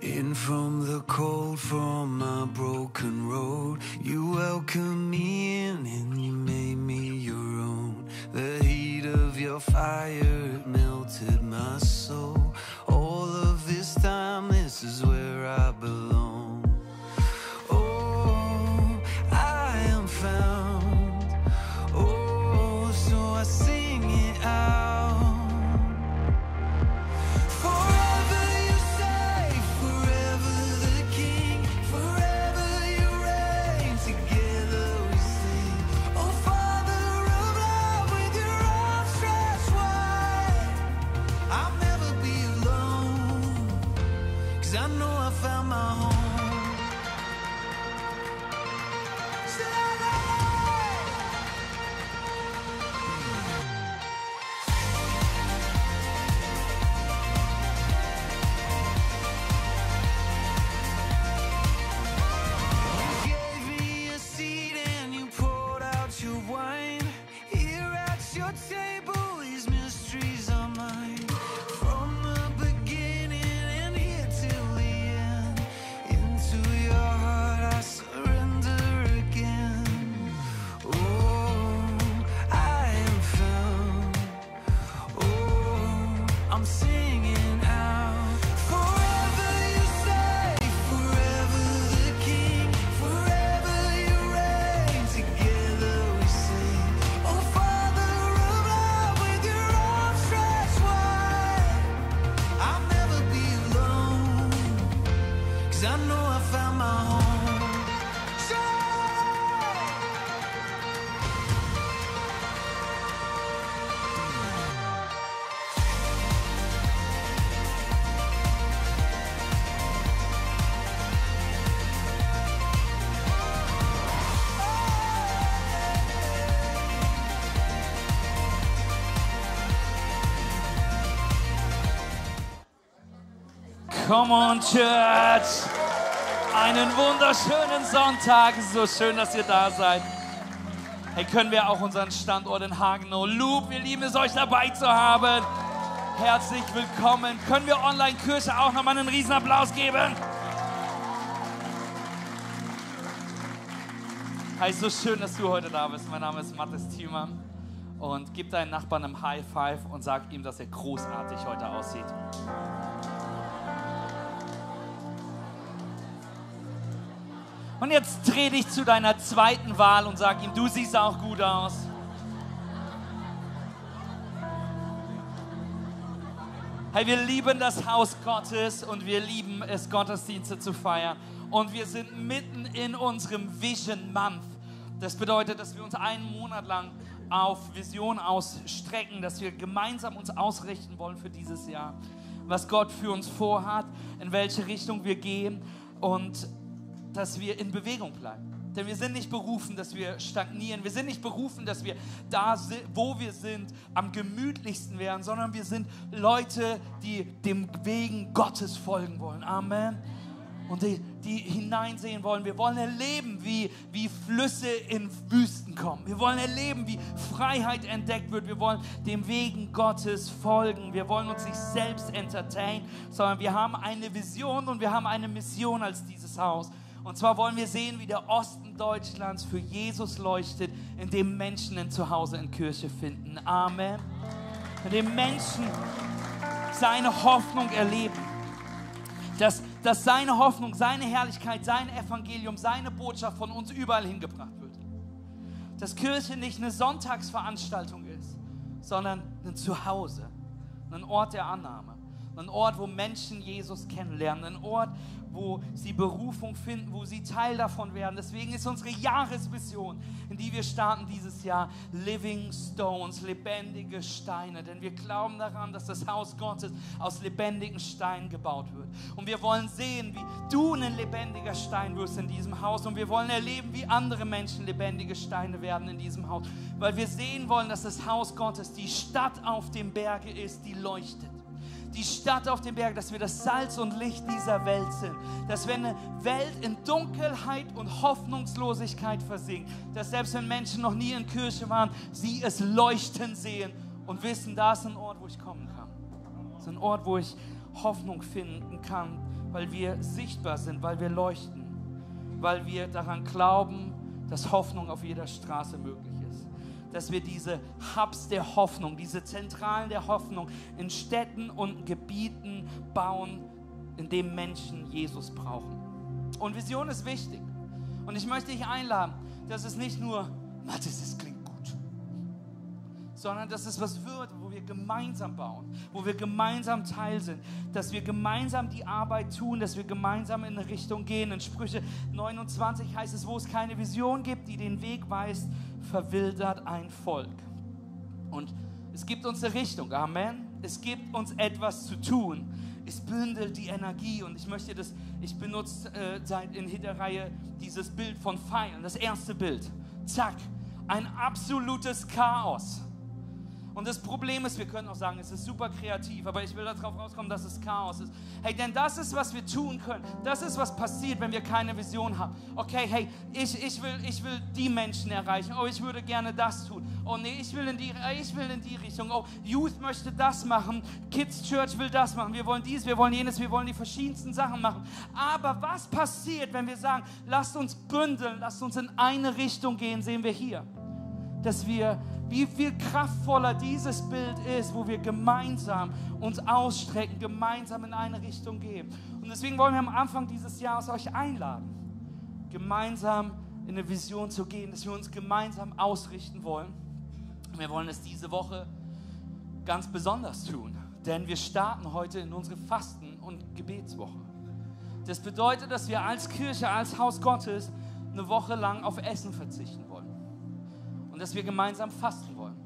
In from the cold, from my broken road, you welcomed me in and you made me your own. The heat of your fire it melted my soul. All of this time, this is where Come on, Church! Einen wunderschönen Sonntag. So schön, dass ihr da seid. Hey, können wir auch unseren Standort in Hagenow Loop, wir lieben es, euch dabei zu haben. Herzlich willkommen. Können wir Online-Kirche auch nochmal einen riesen Applaus geben? Hey, so schön, dass du heute da bist. Mein Name ist Mathis Thiemann. Und gib deinen Nachbarn einen High Five und sag ihm, dass er großartig heute aussieht. Und jetzt dreh dich zu deiner zweiten Wahl und sag ihm, du siehst auch gut aus. Hey, wir lieben das Haus Gottes und wir lieben es, Gottesdienste zu feiern. Und wir sind mitten in unserem Vision Month. Das bedeutet, dass wir uns einen Monat lang auf Vision ausstrecken, dass wir gemeinsam uns ausrichten wollen für dieses Jahr, was Gott für uns vorhat, in welche Richtung wir gehen und dass wir in Bewegung bleiben. Denn wir sind nicht berufen, dass wir stagnieren. Wir sind nicht berufen, dass wir da, wo wir sind, am gemütlichsten werden, sondern wir sind Leute, die dem Wegen Gottes folgen wollen. Amen. Und die, die hineinsehen wollen. Wir wollen erleben, wie, wie Flüsse in Wüsten kommen. Wir wollen erleben, wie Freiheit entdeckt wird. Wir wollen dem Wegen Gottes folgen. Wir wollen uns nicht selbst entertainen, sondern wir haben eine Vision und wir haben eine Mission als dieses Haus. Und zwar wollen wir sehen, wie der Osten Deutschlands für Jesus leuchtet, indem Menschen ein Zuhause in Kirche finden. Amen. Indem Menschen seine Hoffnung erleben. Dass, dass seine Hoffnung, seine Herrlichkeit, sein Evangelium, seine Botschaft von uns überall hingebracht wird. Dass Kirche nicht eine Sonntagsveranstaltung ist, sondern ein Zuhause, ein Ort der Annahme, ein Ort, wo Menschen Jesus kennenlernen, ein Ort, wo sie Berufung finden, wo sie Teil davon werden. Deswegen ist unsere Jahresvision, in die wir starten dieses Jahr, Living Stones, lebendige Steine. Denn wir glauben daran, dass das Haus Gottes aus lebendigen Steinen gebaut wird. Und wir wollen sehen, wie du ein lebendiger Stein wirst in diesem Haus. Und wir wollen erleben, wie andere Menschen lebendige Steine werden in diesem Haus. Weil wir sehen wollen, dass das Haus Gottes die Stadt auf dem Berge ist, die leuchtet die Stadt auf dem Berg, dass wir das Salz und Licht dieser Welt sind. Dass wenn eine Welt in Dunkelheit und Hoffnungslosigkeit versinkt, dass selbst wenn Menschen noch nie in Kirche waren, sie es leuchten sehen und wissen, da ist ein Ort, wo ich kommen kann. Das ist ein Ort, wo ich Hoffnung finden kann, weil wir sichtbar sind, weil wir leuchten, weil wir daran glauben, dass Hoffnung auf jeder Straße möglich ist. Dass wir diese Hubs der Hoffnung, diese Zentralen der Hoffnung in Städten und Gebieten bauen, in denen Menschen Jesus brauchen. Und Vision ist wichtig. Und ich möchte dich einladen, dass es nicht nur, Mathis, klingt gut, sondern dass es was wird, wo wir gemeinsam bauen, wo wir gemeinsam Teil sind, dass wir gemeinsam die Arbeit tun, dass wir gemeinsam in eine Richtung gehen. In Sprüche 29 heißt es, wo es keine Vision gibt, die den Weg weist, verwildert ein Volk. Und es gibt uns eine Richtung, Amen. Es gibt uns etwas zu tun es bündelt die Energie und ich möchte das, ich benutze äh, seit in Hitterreihe dieses Bild von Pfeilen, das erste Bild. Zack, ein absolutes Chaos. Und das Problem ist, wir können auch sagen, es ist super kreativ, aber ich will darauf rauskommen, dass es Chaos ist. Hey, denn das ist, was wir tun können. Das ist, was passiert, wenn wir keine Vision haben. Okay, hey, ich, ich, will, ich will die Menschen erreichen. Oh, ich würde gerne das tun. Oh nee, ich will, in die, ich will in die Richtung. Oh, Youth möchte das machen. Kids Church will das machen. Wir wollen dies, wir wollen jenes, wir wollen die verschiedensten Sachen machen. Aber was passiert, wenn wir sagen, lasst uns bündeln, lasst uns in eine Richtung gehen, sehen wir hier. Dass wir wie viel kraftvoller dieses Bild ist, wo wir gemeinsam uns ausstrecken, gemeinsam in eine Richtung gehen. Und deswegen wollen wir am Anfang dieses Jahres euch einladen, gemeinsam in eine Vision zu gehen, dass wir uns gemeinsam ausrichten wollen. Wir wollen es diese Woche ganz besonders tun, denn wir starten heute in unsere Fasten- und Gebetswoche. Das bedeutet, dass wir als Kirche, als Haus Gottes eine Woche lang auf Essen verzichten wollen und dass wir gemeinsam fasten wollen.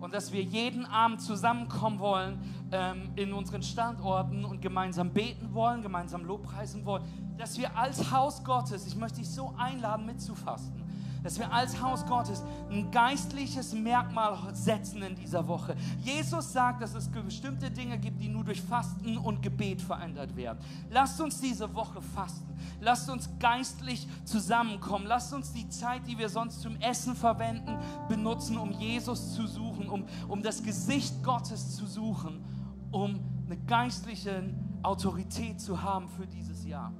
Und dass wir jeden Abend zusammenkommen wollen ähm, in unseren Standorten und gemeinsam beten wollen, gemeinsam Lobpreisen wollen, dass wir als Haus Gottes, ich möchte dich so einladen mitzufasten, dass wir als Haus Gottes ein geistliches Merkmal setzen in dieser Woche. Jesus sagt, dass es bestimmte Dinge gibt, die nur durch Fasten und Gebet verändert werden. Lasst uns diese Woche fasten. Lasst uns geistlich zusammenkommen. Lasst uns die Zeit, die wir sonst zum Essen verwenden, benutzen, um Jesus zu suchen, um, um das Gesicht Gottes zu suchen, um eine geistliche Autorität zu haben für dieses Jahr.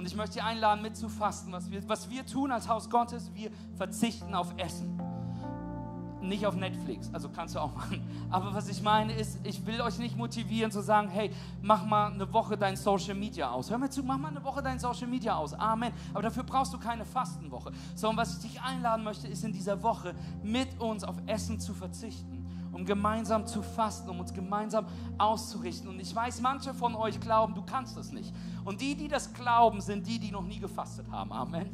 Und ich möchte dich einladen, mitzufasten. Was wir, was wir tun als Haus Gottes, wir verzichten auf Essen. Nicht auf Netflix, also kannst du auch machen. Aber was ich meine ist, ich will euch nicht motivieren zu sagen, hey, mach mal eine Woche dein Social Media aus. Hör mir zu, mach mal eine Woche dein Social Media aus. Amen. Aber dafür brauchst du keine Fastenwoche. Sondern was ich dich einladen möchte, ist in dieser Woche mit uns auf Essen zu verzichten um gemeinsam zu fasten, um uns gemeinsam auszurichten. Und ich weiß, manche von euch glauben, du kannst das nicht. Und die, die das glauben, sind die, die noch nie gefastet haben. Amen.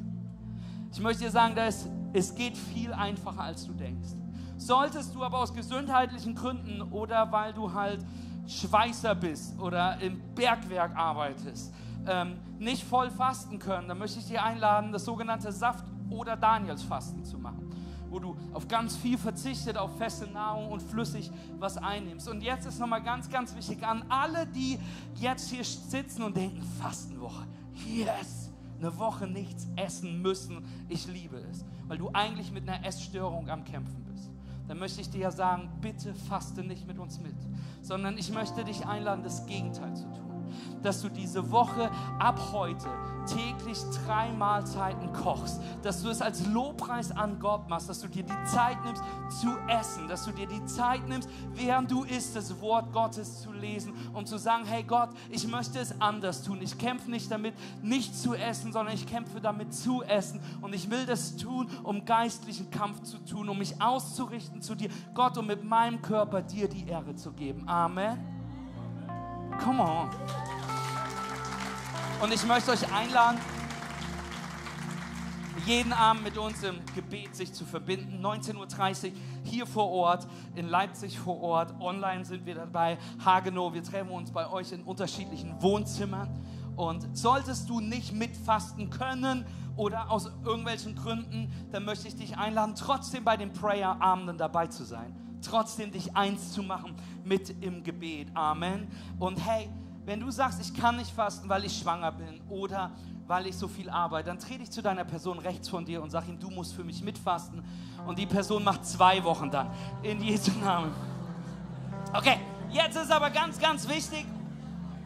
Ich möchte dir sagen, dass es geht viel einfacher, als du denkst. Solltest du aber aus gesundheitlichen Gründen oder weil du halt Schweißer bist oder im Bergwerk arbeitest, ähm, nicht voll fasten können, dann möchte ich dir einladen, das sogenannte Saft- oder Danielsfasten zu machen wo du auf ganz viel verzichtet, auf feste Nahrung und flüssig was einnimmst. Und jetzt ist nochmal ganz, ganz wichtig an alle, die jetzt hier sitzen und denken, Fastenwoche, yes, eine Woche nichts essen müssen, ich liebe es, weil du eigentlich mit einer Essstörung am Kämpfen bist. Dann möchte ich dir ja sagen, bitte faste nicht mit uns mit, sondern ich möchte dich einladen, das Gegenteil zu tun dass du diese Woche ab heute täglich drei Mahlzeiten kochst, dass du es als Lobpreis an Gott machst, dass du dir die Zeit nimmst zu essen, dass du dir die Zeit nimmst, während du isst, das Wort Gottes zu lesen und zu sagen, hey Gott, ich möchte es anders tun. Ich kämpfe nicht damit, nicht zu essen, sondern ich kämpfe damit zu essen und ich will das tun, um geistlichen Kampf zu tun, um mich auszurichten zu dir, Gott, um mit meinem Körper dir die Ehre zu geben. Amen. Come on. Und ich möchte euch einladen, jeden Abend mit uns im Gebet sich zu verbinden. 19.30 Uhr hier vor Ort, in Leipzig vor Ort. Online sind wir dabei. Hagenow, wir treffen uns bei euch in unterschiedlichen Wohnzimmern. Und solltest du nicht mitfasten können oder aus irgendwelchen Gründen, dann möchte ich dich einladen, trotzdem bei den Prayer-Abenden dabei zu sein. Trotzdem dich eins zu machen mit im Gebet. Amen. Und hey, wenn du sagst, ich kann nicht fasten, weil ich schwanger bin oder weil ich so viel arbeite, dann trete ich zu deiner Person rechts von dir und sag ihm, du musst für mich mitfasten. Und die Person macht zwei Wochen dann. In Jesu Namen. Okay, jetzt ist aber ganz, ganz wichtig,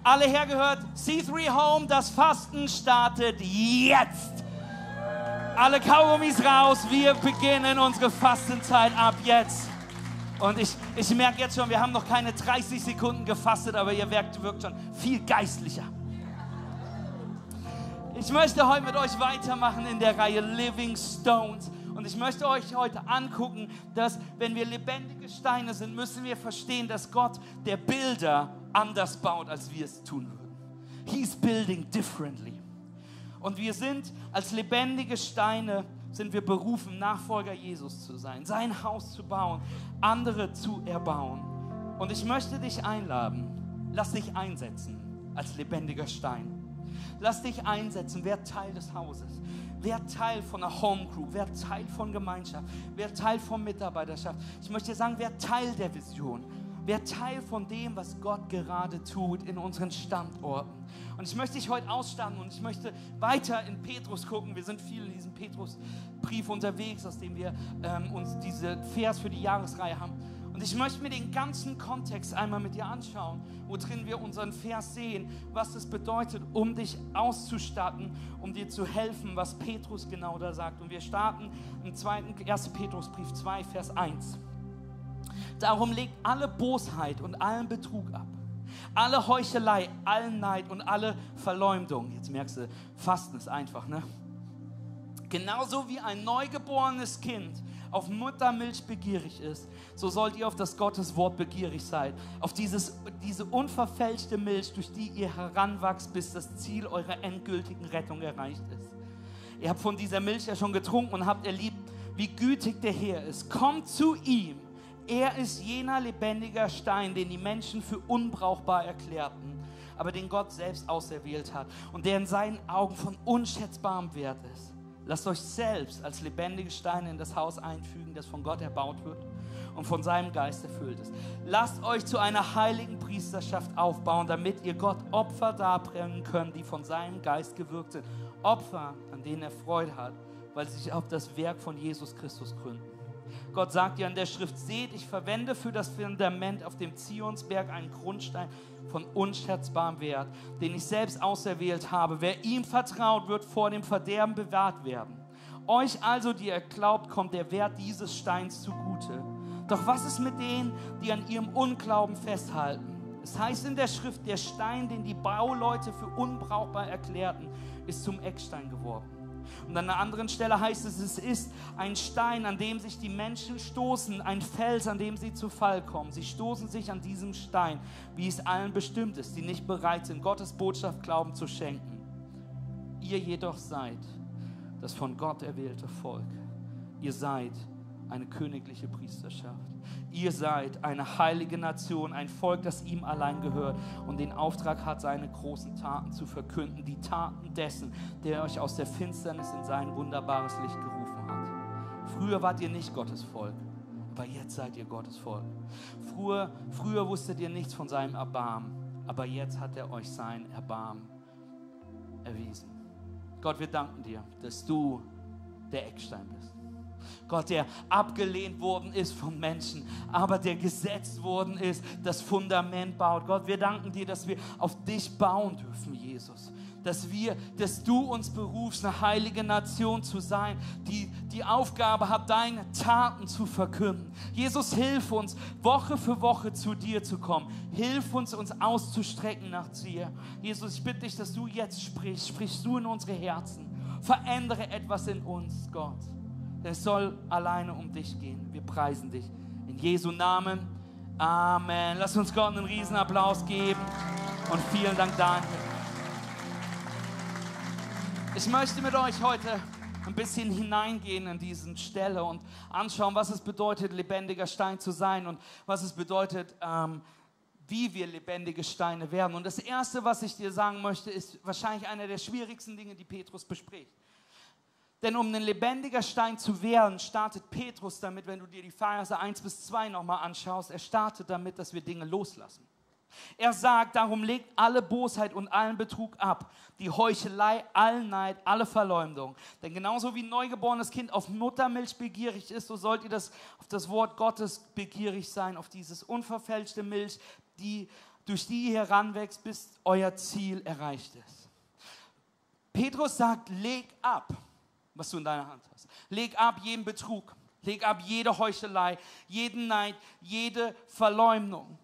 Alle hergehört, C3 Home, das Fasten startet jetzt. Alle Kaugummis raus, wir beginnen unsere Fastenzeit ab jetzt. Und ich, ich merke jetzt schon, wir haben noch keine 30 Sekunden gefastet, aber ihr wirkt, wirkt schon viel geistlicher. Ich möchte heute mit euch weitermachen in der Reihe Living Stones. Und ich möchte euch heute angucken, dass wenn wir lebendige Steine sind, müssen wir verstehen, dass Gott der Bilder anders baut, als wir es tun würden. He's building differently. Und wir sind als lebendige Steine, sind wir berufen, Nachfolger Jesus zu sein, sein Haus zu bauen, andere zu erbauen. Und ich möchte dich einladen, lass dich einsetzen als lebendiger Stein. Lass dich einsetzen, wer Teil des Hauses, wer Teil von einer Home Crew, wer Teil von Gemeinschaft, wer Teil von Mitarbeiterschaft. Ich möchte sagen, wer Teil der Vision, wer Teil von dem, was Gott gerade tut in unseren Standorten. Und ich möchte dich heute ausstatten und ich möchte weiter in Petrus gucken. Wir sind viel in diesem Petrusbrief unterwegs, aus dem wir ähm, uns diese Vers für die Jahresreihe haben. Und ich möchte mir den ganzen Kontext einmal mit dir anschauen, worin wir unseren Vers sehen, was es bedeutet, um dich auszustatten, um dir zu helfen, was Petrus genau da sagt. Und wir starten im zweiten 1. Petrusbrief 2, Vers 1. Darum legt alle Bosheit und allen Betrug ab, alle Heuchelei, allen Neid und alle Verleumdung. Jetzt merkst du, Fasten ist einfach, ne? Genauso wie ein neugeborenes Kind auf Muttermilch begierig ist, so sollt ihr auf das Gotteswort begierig sein. Auf dieses, diese unverfälschte Milch, durch die ihr heranwachst, bis das Ziel eurer endgültigen Rettung erreicht ist. Ihr habt von dieser Milch ja schon getrunken und habt erlebt, wie gütig der Herr ist. Kommt zu ihm. Er ist jener lebendiger Stein, den die Menschen für unbrauchbar erklärten, aber den Gott selbst auserwählt hat und der in seinen Augen von unschätzbarem Wert ist. Lasst euch selbst als lebendige Steine in das Haus einfügen, das von Gott erbaut wird und von seinem Geist erfüllt ist. Lasst euch zu einer heiligen Priesterschaft aufbauen, damit ihr Gott Opfer darbringen könnt, die von seinem Geist gewirkt sind. Opfer, an denen er Freude hat, weil sie sich auf das Werk von Jesus Christus gründen. Gott sagt ja in der Schrift, seht, ich verwende für das Fundament auf dem Zionsberg einen Grundstein von unschätzbarem Wert, den ich selbst auserwählt habe. Wer ihm vertraut, wird vor dem Verderben bewahrt werden. Euch also, die ihr glaubt, kommt der Wert dieses Steins zugute. Doch was ist mit denen, die an ihrem Unglauben festhalten? Es heißt in der Schrift, der Stein, den die Bauleute für unbrauchbar erklärten, ist zum Eckstein geworden. Und an einer anderen Stelle heißt es, es ist ein Stein, an dem sich die Menschen stoßen, ein Fels, an dem sie zu Fall kommen. Sie stoßen sich an diesem Stein, wie es allen bestimmt ist, die nicht bereit sind, Gottes Botschaft Glauben zu schenken. Ihr jedoch seid das von Gott erwählte Volk. Ihr seid eine königliche Priesterschaft. Ihr seid eine heilige Nation, ein Volk, das ihm allein gehört und den Auftrag hat, seine großen Taten zu verkünden. Die Taten dessen, der euch aus der Finsternis in sein wunderbares Licht gerufen hat. Früher wart ihr nicht Gottes Volk, aber jetzt seid ihr Gottes Volk. Früher, früher wusstet ihr nichts von seinem Erbarmen, aber jetzt hat er euch sein Erbarmen erwiesen. Gott, wir danken dir, dass du der Eckstein bist. Gott, der abgelehnt worden ist von Menschen, aber der gesetzt worden ist, das Fundament baut. Gott, wir danken dir, dass wir auf dich bauen dürfen, Jesus. Dass wir, dass du uns berufst, eine heilige Nation zu sein, die die Aufgabe hat, deine Taten zu verkünden. Jesus, hilf uns, Woche für Woche zu dir zu kommen. Hilf uns, uns auszustrecken nach dir. Jesus, ich bitte dich, dass du jetzt sprichst. Sprichst du in unsere Herzen. Verändere etwas in uns, Gott. Es soll alleine um dich gehen. Wir preisen dich. In Jesu Namen. Amen. Lass uns Gott einen Riesenapplaus geben. Und vielen Dank, Daniel. Ich möchte mit euch heute ein bisschen hineingehen in diese Stelle und anschauen, was es bedeutet, lebendiger Stein zu sein und was es bedeutet, ähm, wie wir lebendige Steine werden. Und das Erste, was ich dir sagen möchte, ist wahrscheinlich einer der schwierigsten Dinge, die Petrus bespricht. Denn um ein lebendiger Stein zu werden, startet Petrus damit, wenn du dir die Verse 1 bis 2 nochmal anschaust, er startet damit, dass wir Dinge loslassen. Er sagt, darum legt alle Bosheit und allen Betrug ab, die Heuchelei, allen Neid, alle Verleumdung. Denn genauso wie ein neugeborenes Kind auf Muttermilch begierig ist, so sollt ihr das, auf das Wort Gottes begierig sein, auf dieses unverfälschte Milch, die durch die ihr heranwächst, bis euer Ziel erreicht ist. Petrus sagt, leg ab, was du in deiner Hand hast. Leg ab jeden Betrug. Leg ab jede Heuchelei, jeden Neid, jede Verleumdung.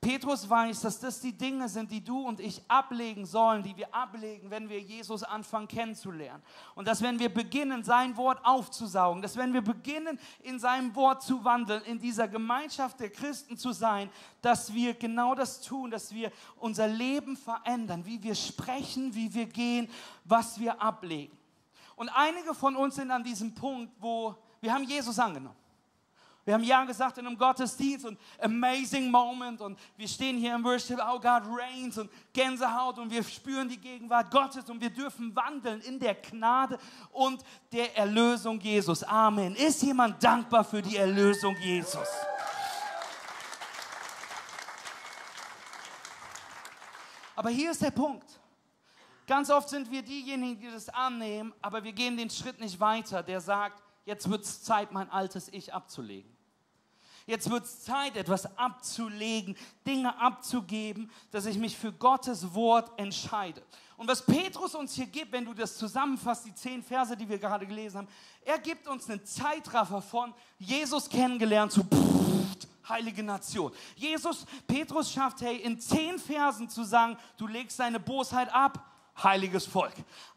Petrus weiß, dass das die Dinge sind, die du und ich ablegen sollen, die wir ablegen, wenn wir Jesus anfangen kennenzulernen. Und dass wenn wir beginnen, sein Wort aufzusaugen, dass wenn wir beginnen, in seinem Wort zu wandeln, in dieser Gemeinschaft der Christen zu sein, dass wir genau das tun, dass wir unser Leben verändern, wie wir sprechen, wie wir gehen, was wir ablegen. Und einige von uns sind an diesem Punkt, wo wir haben Jesus angenommen. Wir haben Ja gesagt in einem Gottesdienst und amazing Moment und wir stehen hier im Worship, oh God reigns und Gänsehaut und wir spüren die Gegenwart Gottes und wir dürfen wandeln in der Gnade und der Erlösung Jesus. Amen. Ist jemand dankbar für die Erlösung Jesus? Aber hier ist der Punkt. Ganz oft sind wir diejenigen, die das annehmen, aber wir gehen den Schritt nicht weiter, der sagt, jetzt wird es Zeit, mein altes Ich abzulegen. Jetzt wird es Zeit, etwas abzulegen, Dinge abzugeben, dass ich mich für Gottes Wort entscheide. Und was Petrus uns hier gibt, wenn du das zusammenfasst, die zehn Verse, die wir gerade gelesen haben, er gibt uns einen Zeitraffer von Jesus kennengelernt zu pff, heilige Nation. Jesus, Petrus schafft, hey, in zehn Versen zu sagen, du legst deine Bosheit ab, heiliges Volk.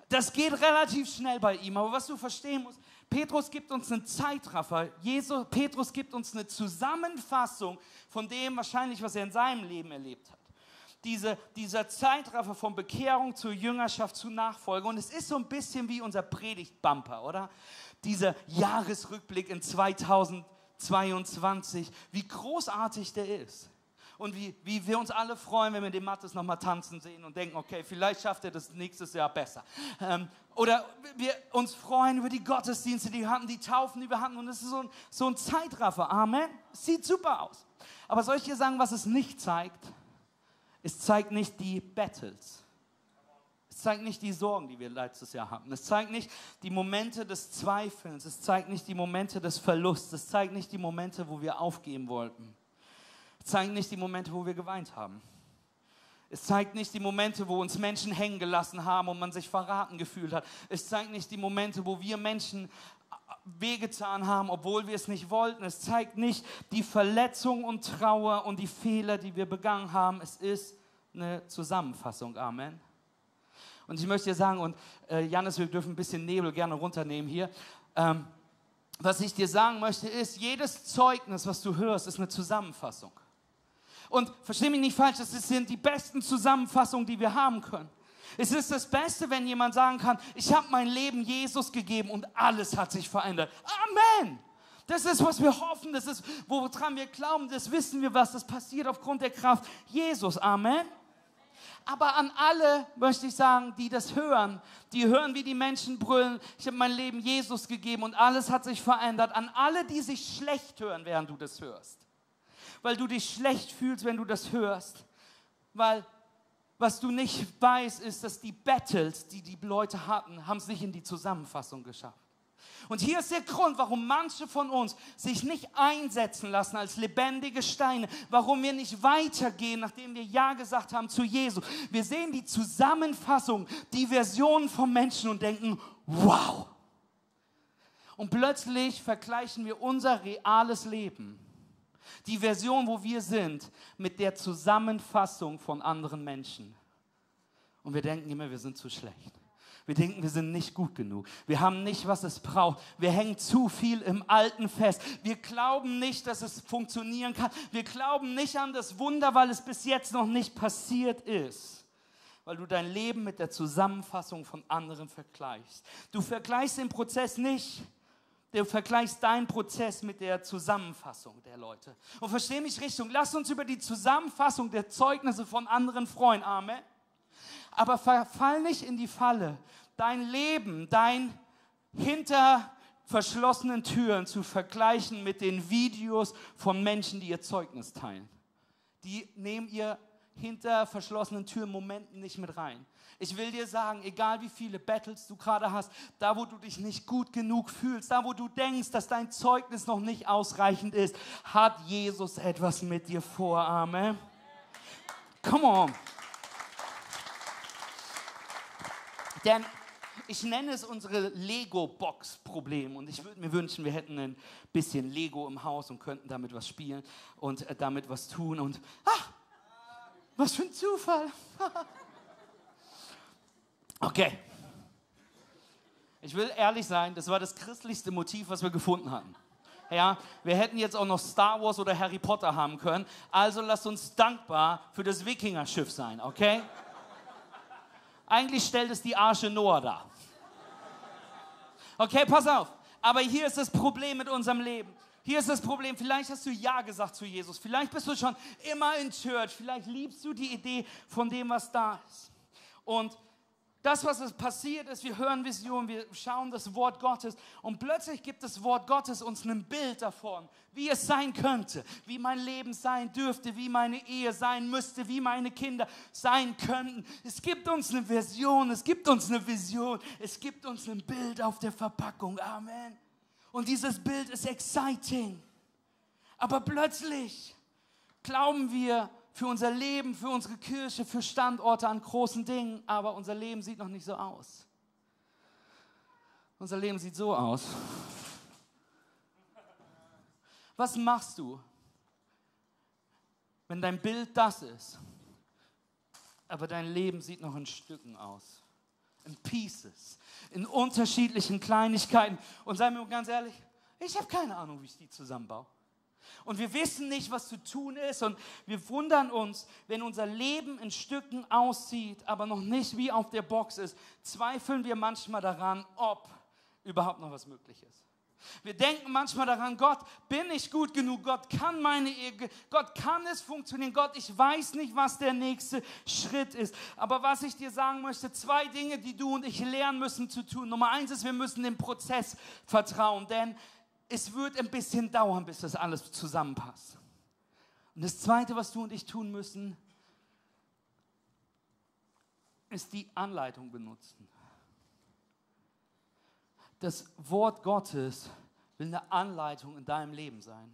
Das geht relativ schnell bei ihm, aber was du verstehen musst, Petrus gibt uns einen Zeitraffer. Jesus, Petrus gibt uns eine Zusammenfassung von dem wahrscheinlich, was er in seinem Leben erlebt hat. Diese, dieser Zeitraffer von Bekehrung zur Jüngerschaft, zu Nachfolge. Und es ist so ein bisschen wie unser Predigtbumper, oder? Dieser Jahresrückblick in 2022, wie großartig der ist und wie, wie wir uns alle freuen, wenn wir den Mattes nochmal tanzen sehen und denken, okay, vielleicht schafft er das nächstes Jahr besser. Ähm, oder wir uns freuen über die Gottesdienste, die wir hatten, die Taufen, die wir hatten. Und es ist so ein, so ein Zeitraffer. Amen. Sieht super aus. Aber soll ich dir sagen, was es nicht zeigt? Es zeigt nicht die Battles. Es zeigt nicht die Sorgen, die wir letztes Jahr hatten. Es zeigt nicht die Momente des Zweifelns. Es zeigt nicht die Momente des Verlusts. Es zeigt nicht die Momente, wo wir aufgeben wollten. Zeigt nicht die Momente, wo wir geweint haben. Es zeigt nicht die Momente, wo uns Menschen hängen gelassen haben und man sich verraten gefühlt hat. Es zeigt nicht die Momente, wo wir Menschen wehgetan haben, obwohl wir es nicht wollten. Es zeigt nicht die Verletzung und Trauer und die Fehler, die wir begangen haben. Es ist eine Zusammenfassung. Amen. Und ich möchte dir sagen, und äh, Janis, wir dürfen ein bisschen Nebel gerne runternehmen hier. Ähm, was ich dir sagen möchte, ist, jedes Zeugnis, was du hörst, ist eine Zusammenfassung. Und verstehe mich nicht falsch, das sind die besten Zusammenfassungen, die wir haben können. Es ist das Beste, wenn jemand sagen kann, ich habe mein Leben Jesus gegeben und alles hat sich verändert. Amen. Das ist, was wir hoffen, das ist, woran wir glauben, das wissen wir, was das passiert aufgrund der Kraft Jesus. Amen. Aber an alle möchte ich sagen, die das hören, die hören, wie die Menschen brüllen, ich habe mein Leben Jesus gegeben und alles hat sich verändert. An alle, die sich schlecht hören, während du das hörst weil du dich schlecht fühlst, wenn du das hörst. Weil was du nicht weißt, ist, dass die Battles, die die Leute hatten, haben es nicht in die Zusammenfassung geschafft. Und hier ist der Grund, warum manche von uns sich nicht einsetzen lassen als lebendige Steine, warum wir nicht weitergehen, nachdem wir Ja gesagt haben zu Jesus. Wir sehen die Zusammenfassung, die Version von Menschen und denken, wow. Und plötzlich vergleichen wir unser reales Leben die Version, wo wir sind, mit der Zusammenfassung von anderen Menschen. Und wir denken immer, wir sind zu schlecht. Wir denken, wir sind nicht gut genug. Wir haben nicht, was es braucht. Wir hängen zu viel im Alten fest. Wir glauben nicht, dass es funktionieren kann. Wir glauben nicht an das Wunder, weil es bis jetzt noch nicht passiert ist. Weil du dein Leben mit der Zusammenfassung von anderen vergleichst. Du vergleichst den Prozess nicht Du vergleichst deinen Prozess mit der Zusammenfassung der Leute. Und versteh mich Richtung, lass uns über die Zusammenfassung der Zeugnisse von anderen freuen. Amen. Aber verfall nicht in die Falle, dein Leben, dein hinter verschlossenen Türen zu vergleichen mit den Videos von Menschen, die ihr Zeugnis teilen. Die nehmen ihr hinter verschlossenen Türen Momenten nicht mit rein. Ich will dir sagen, egal wie viele Battles du gerade hast, da wo du dich nicht gut genug fühlst, da wo du denkst, dass dein Zeugnis noch nicht ausreichend ist, hat Jesus etwas mit dir vor. Amen. Come on. Denn ich nenne es unsere Lego-Box-Problem. Und ich würde mir wünschen, wir hätten ein bisschen Lego im Haus und könnten damit was spielen und äh, damit was tun. Und, ah, was für ein Zufall. okay. Ich will ehrlich sein, das war das christlichste Motiv, was wir gefunden hatten. Ja, wir hätten jetzt auch noch Star Wars oder Harry Potter haben können. Also lasst uns dankbar für das Wikinger-Schiff sein, okay? Eigentlich stellt es die Arche Noah dar. Okay, pass auf. Aber hier ist das Problem mit unserem Leben. Hier ist das Problem, vielleicht hast du Ja gesagt zu Jesus, vielleicht bist du schon immer in Church, vielleicht liebst du die Idee von dem, was da ist. Und das, was passiert ist, wir hören Visionen, wir schauen das Wort Gottes und plötzlich gibt das Wort Gottes uns ein Bild davon, wie es sein könnte, wie mein Leben sein dürfte, wie meine Ehe sein müsste, wie meine Kinder sein könnten. Es gibt uns eine Vision, es gibt uns eine Vision, es gibt uns ein Bild auf der Verpackung. Amen. Und dieses Bild ist exciting. Aber plötzlich glauben wir, für unser Leben, für unsere Kirche, für Standorte an großen Dingen, aber unser Leben sieht noch nicht so aus. Unser Leben sieht so aus. Was machst du, wenn dein Bild das ist, aber dein Leben sieht noch in Stücken aus? In Pieces, in unterschiedlichen Kleinigkeiten. Und sei mir ganz ehrlich, ich habe keine Ahnung, wie ich die zusammenbaue und wir wissen nicht, was zu tun ist und wir wundern uns, wenn unser Leben in Stücken aussieht, aber noch nicht wie auf der Box ist, zweifeln wir manchmal daran, ob überhaupt noch was möglich ist. Wir denken manchmal daran, Gott, bin ich gut genug? Gott kann meine Ehe, Gott kann es funktionieren. Gott, ich weiß nicht, was der nächste Schritt ist. Aber was ich dir sagen möchte, zwei Dinge, die du und ich lernen müssen zu tun. Nummer eins ist, wir müssen dem Prozess vertrauen, denn es wird ein bisschen dauern, bis das alles zusammenpasst. Und das Zweite, was du und ich tun müssen, ist die Anleitung benutzen. Das Wort Gottes will eine Anleitung in deinem Leben sein.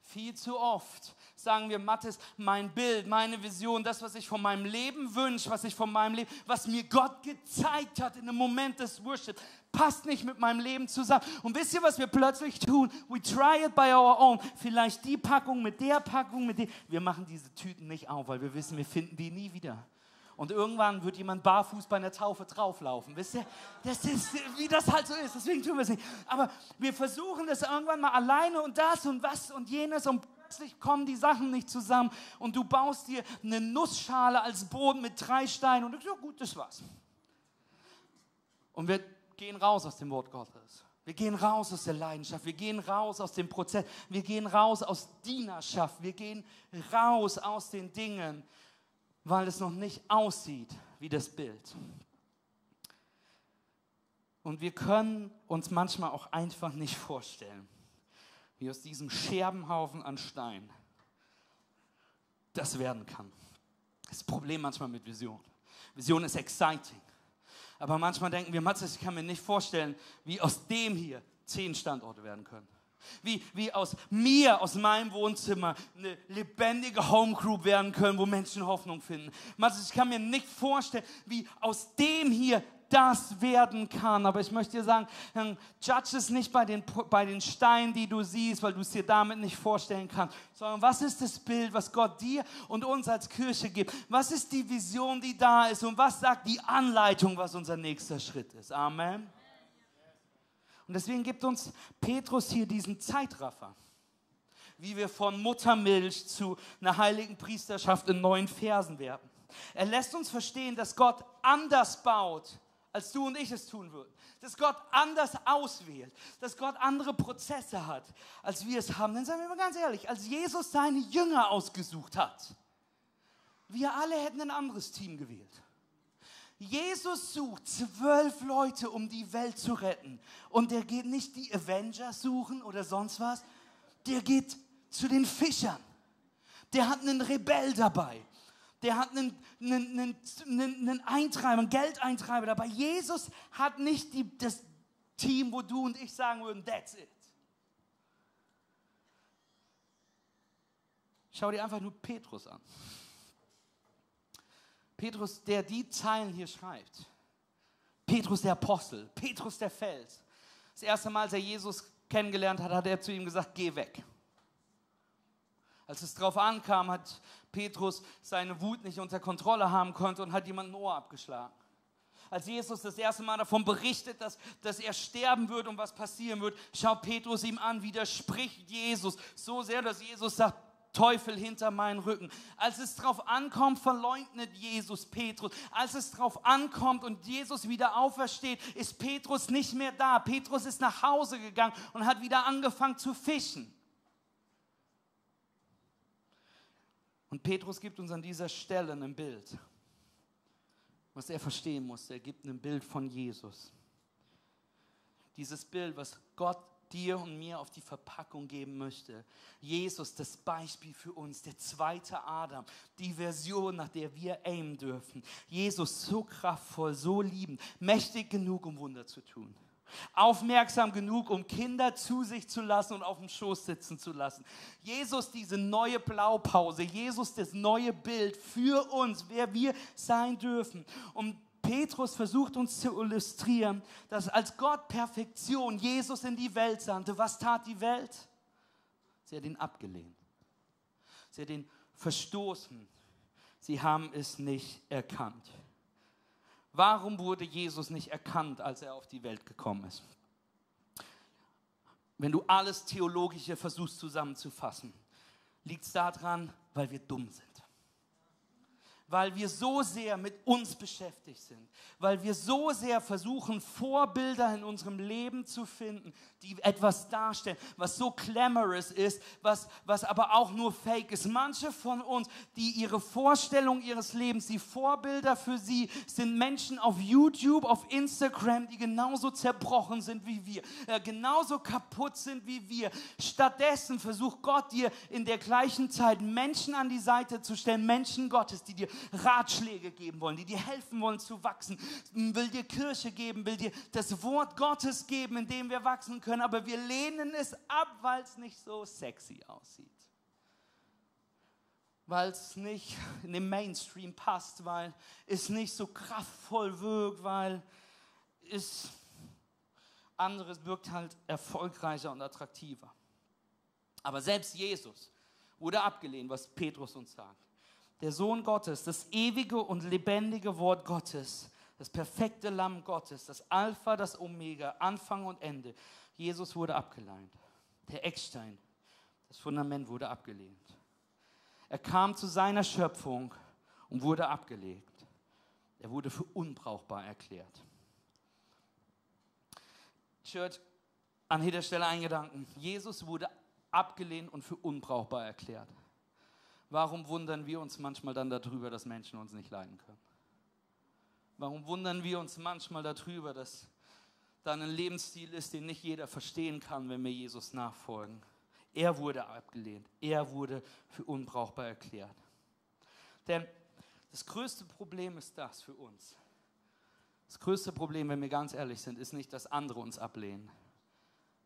Viel zu oft sagen wir, Mathis, mein Bild, meine Vision, das, was ich von meinem Leben wünsche, was ich von meinem Leben, was mir Gott gezeigt hat in einem Moment des Worship, passt nicht mit meinem Leben zusammen. Und wisst ihr, was wir plötzlich tun? We try it by our own. Vielleicht die Packung mit der Packung mit der. Wir machen diese Tüten nicht auf, weil wir wissen, wir finden die nie wieder. Und irgendwann wird jemand barfuß bei einer Taufe drauflaufen. Wisst ihr? Das ist, wie das halt so ist. Deswegen tun wir es nicht. Aber wir versuchen das irgendwann mal alleine und das und was und jenes und plötzlich kommen die Sachen nicht zusammen und du baust dir eine Nussschale als Boden mit drei Steinen und du sagst, ja gut, das war's. Und wir gehen raus aus dem Wort Gottes. Wir gehen raus aus der Leidenschaft, wir gehen raus aus dem Prozess, wir gehen raus aus Dienerschaft, wir gehen raus aus den Dingen, weil es noch nicht aussieht wie das Bild. Und wir können uns manchmal auch einfach nicht vorstellen, wie aus diesem Scherbenhaufen an Stein das werden kann. Das Problem manchmal mit Vision. Vision ist exciting. Aber manchmal denken wir, Matzes, ich kann mir nicht vorstellen, wie aus dem hier zehn Standorte werden können. Wie, wie aus mir, aus meinem Wohnzimmer, eine lebendige Homegroup werden können, wo Menschen Hoffnung finden. Ich kann mir nicht vorstellen, wie aus dem hier das werden kann. Aber ich möchte dir sagen, judge es nicht bei den, bei den Steinen, die du siehst, weil du es dir damit nicht vorstellen kannst, sondern was ist das Bild, was Gott dir und uns als Kirche gibt? Was ist die Vision, die da ist? Und was sagt die Anleitung, was unser nächster Schritt ist? Amen. Und deswegen gibt uns Petrus hier diesen Zeitraffer, wie wir von Muttermilch zu einer heiligen Priesterschaft in neuen Versen werden. Er lässt uns verstehen, dass Gott anders baut, als du und ich es tun würden. Dass Gott anders auswählt, dass Gott andere Prozesse hat, als wir es haben. Denn sagen wir mal ganz ehrlich, als Jesus seine Jünger ausgesucht hat, wir alle hätten ein anderes Team gewählt. Jesus sucht zwölf Leute, um die Welt zu retten. Und der geht nicht die Avengers suchen oder sonst was. Der geht zu den Fischern. Der hat einen Rebell dabei. Der hat einen, einen, einen, einen Eintreiber, einen Geldeintreiber dabei. Jesus hat nicht die, das Team, wo du und ich sagen würden, that's it. Schau dir einfach nur Petrus an. Petrus, der die Zeilen hier schreibt. Petrus der Apostel, Petrus der Fels. Das erste Mal, als er Jesus kennengelernt hat, hat er zu ihm gesagt, geh weg. Als es darauf ankam, hat Petrus seine Wut nicht unter Kontrolle haben konnte und hat jemand ein Ohr abgeschlagen. Als Jesus das erste Mal davon berichtet, dass, dass er sterben wird und was passieren wird, schaut Petrus ihm an, widerspricht Jesus so sehr, dass Jesus sagt, Teufel hinter meinen Rücken. Als es darauf ankommt, verleugnet Jesus Petrus. Als es darauf ankommt und Jesus wieder aufersteht, ist Petrus nicht mehr da. Petrus ist nach Hause gegangen und hat wieder angefangen zu fischen. Und Petrus gibt uns an dieser Stelle ein Bild, was er verstehen muss. Er gibt ein Bild von Jesus. Dieses Bild, was Gott dir und mir auf die Verpackung geben möchte. Jesus, das Beispiel für uns, der zweite Adam, die Version, nach der wir aimen dürfen. Jesus, so kraftvoll, so liebend, mächtig genug, um Wunder zu tun. Aufmerksam genug, um Kinder zu sich zu lassen und auf dem Schoß sitzen zu lassen. Jesus, diese neue Blaupause, Jesus, das neue Bild für uns, wer wir sein dürfen. Um Petrus versucht uns zu illustrieren, dass als Gott Perfektion Jesus in die Welt sandte, was tat die Welt? Sie hat ihn abgelehnt. Sie hat ihn verstoßen. Sie haben es nicht erkannt. Warum wurde Jesus nicht erkannt, als er auf die Welt gekommen ist? Wenn du alles Theologische versuchst zusammenzufassen, liegt es daran, weil wir dumm sind weil wir so sehr mit uns beschäftigt sind, weil wir so sehr versuchen, Vorbilder in unserem Leben zu finden, die etwas darstellen, was so glamorous ist, was, was aber auch nur fake ist. Manche von uns, die ihre Vorstellung ihres Lebens, die Vorbilder für sie, sind Menschen auf YouTube, auf Instagram, die genauso zerbrochen sind wie wir, äh, genauso kaputt sind wie wir. Stattdessen versucht Gott dir in der gleichen Zeit Menschen an die Seite zu stellen, Menschen Gottes, die dir Ratschläge geben wollen, die dir helfen wollen zu wachsen, will dir Kirche geben, will dir das Wort Gottes geben, in dem wir wachsen können, aber wir lehnen es ab, weil es nicht so sexy aussieht. Weil es nicht in den Mainstream passt, weil es nicht so kraftvoll wirkt, weil es anderes wirkt halt erfolgreicher und attraktiver. Aber selbst Jesus wurde abgelehnt, was Petrus uns sagt der Sohn Gottes, das ewige und lebendige Wort Gottes, das perfekte Lamm Gottes, das Alpha, das Omega, Anfang und Ende. Jesus wurde abgelehnt. Der Eckstein, das Fundament wurde abgelehnt. Er kam zu seiner Schöpfung und wurde abgelegt. Er wurde für unbrauchbar erklärt. Church, an jeder Stelle ein Gedanken. Jesus wurde abgelehnt und für unbrauchbar erklärt. Warum wundern wir uns manchmal dann darüber, dass Menschen uns nicht leiden können? Warum wundern wir uns manchmal darüber, dass da ein Lebensstil ist, den nicht jeder verstehen kann, wenn wir Jesus nachfolgen? Er wurde abgelehnt. Er wurde für unbrauchbar erklärt. Denn das größte Problem ist das für uns. Das größte Problem, wenn wir ganz ehrlich sind, ist nicht, dass andere uns ablehnen,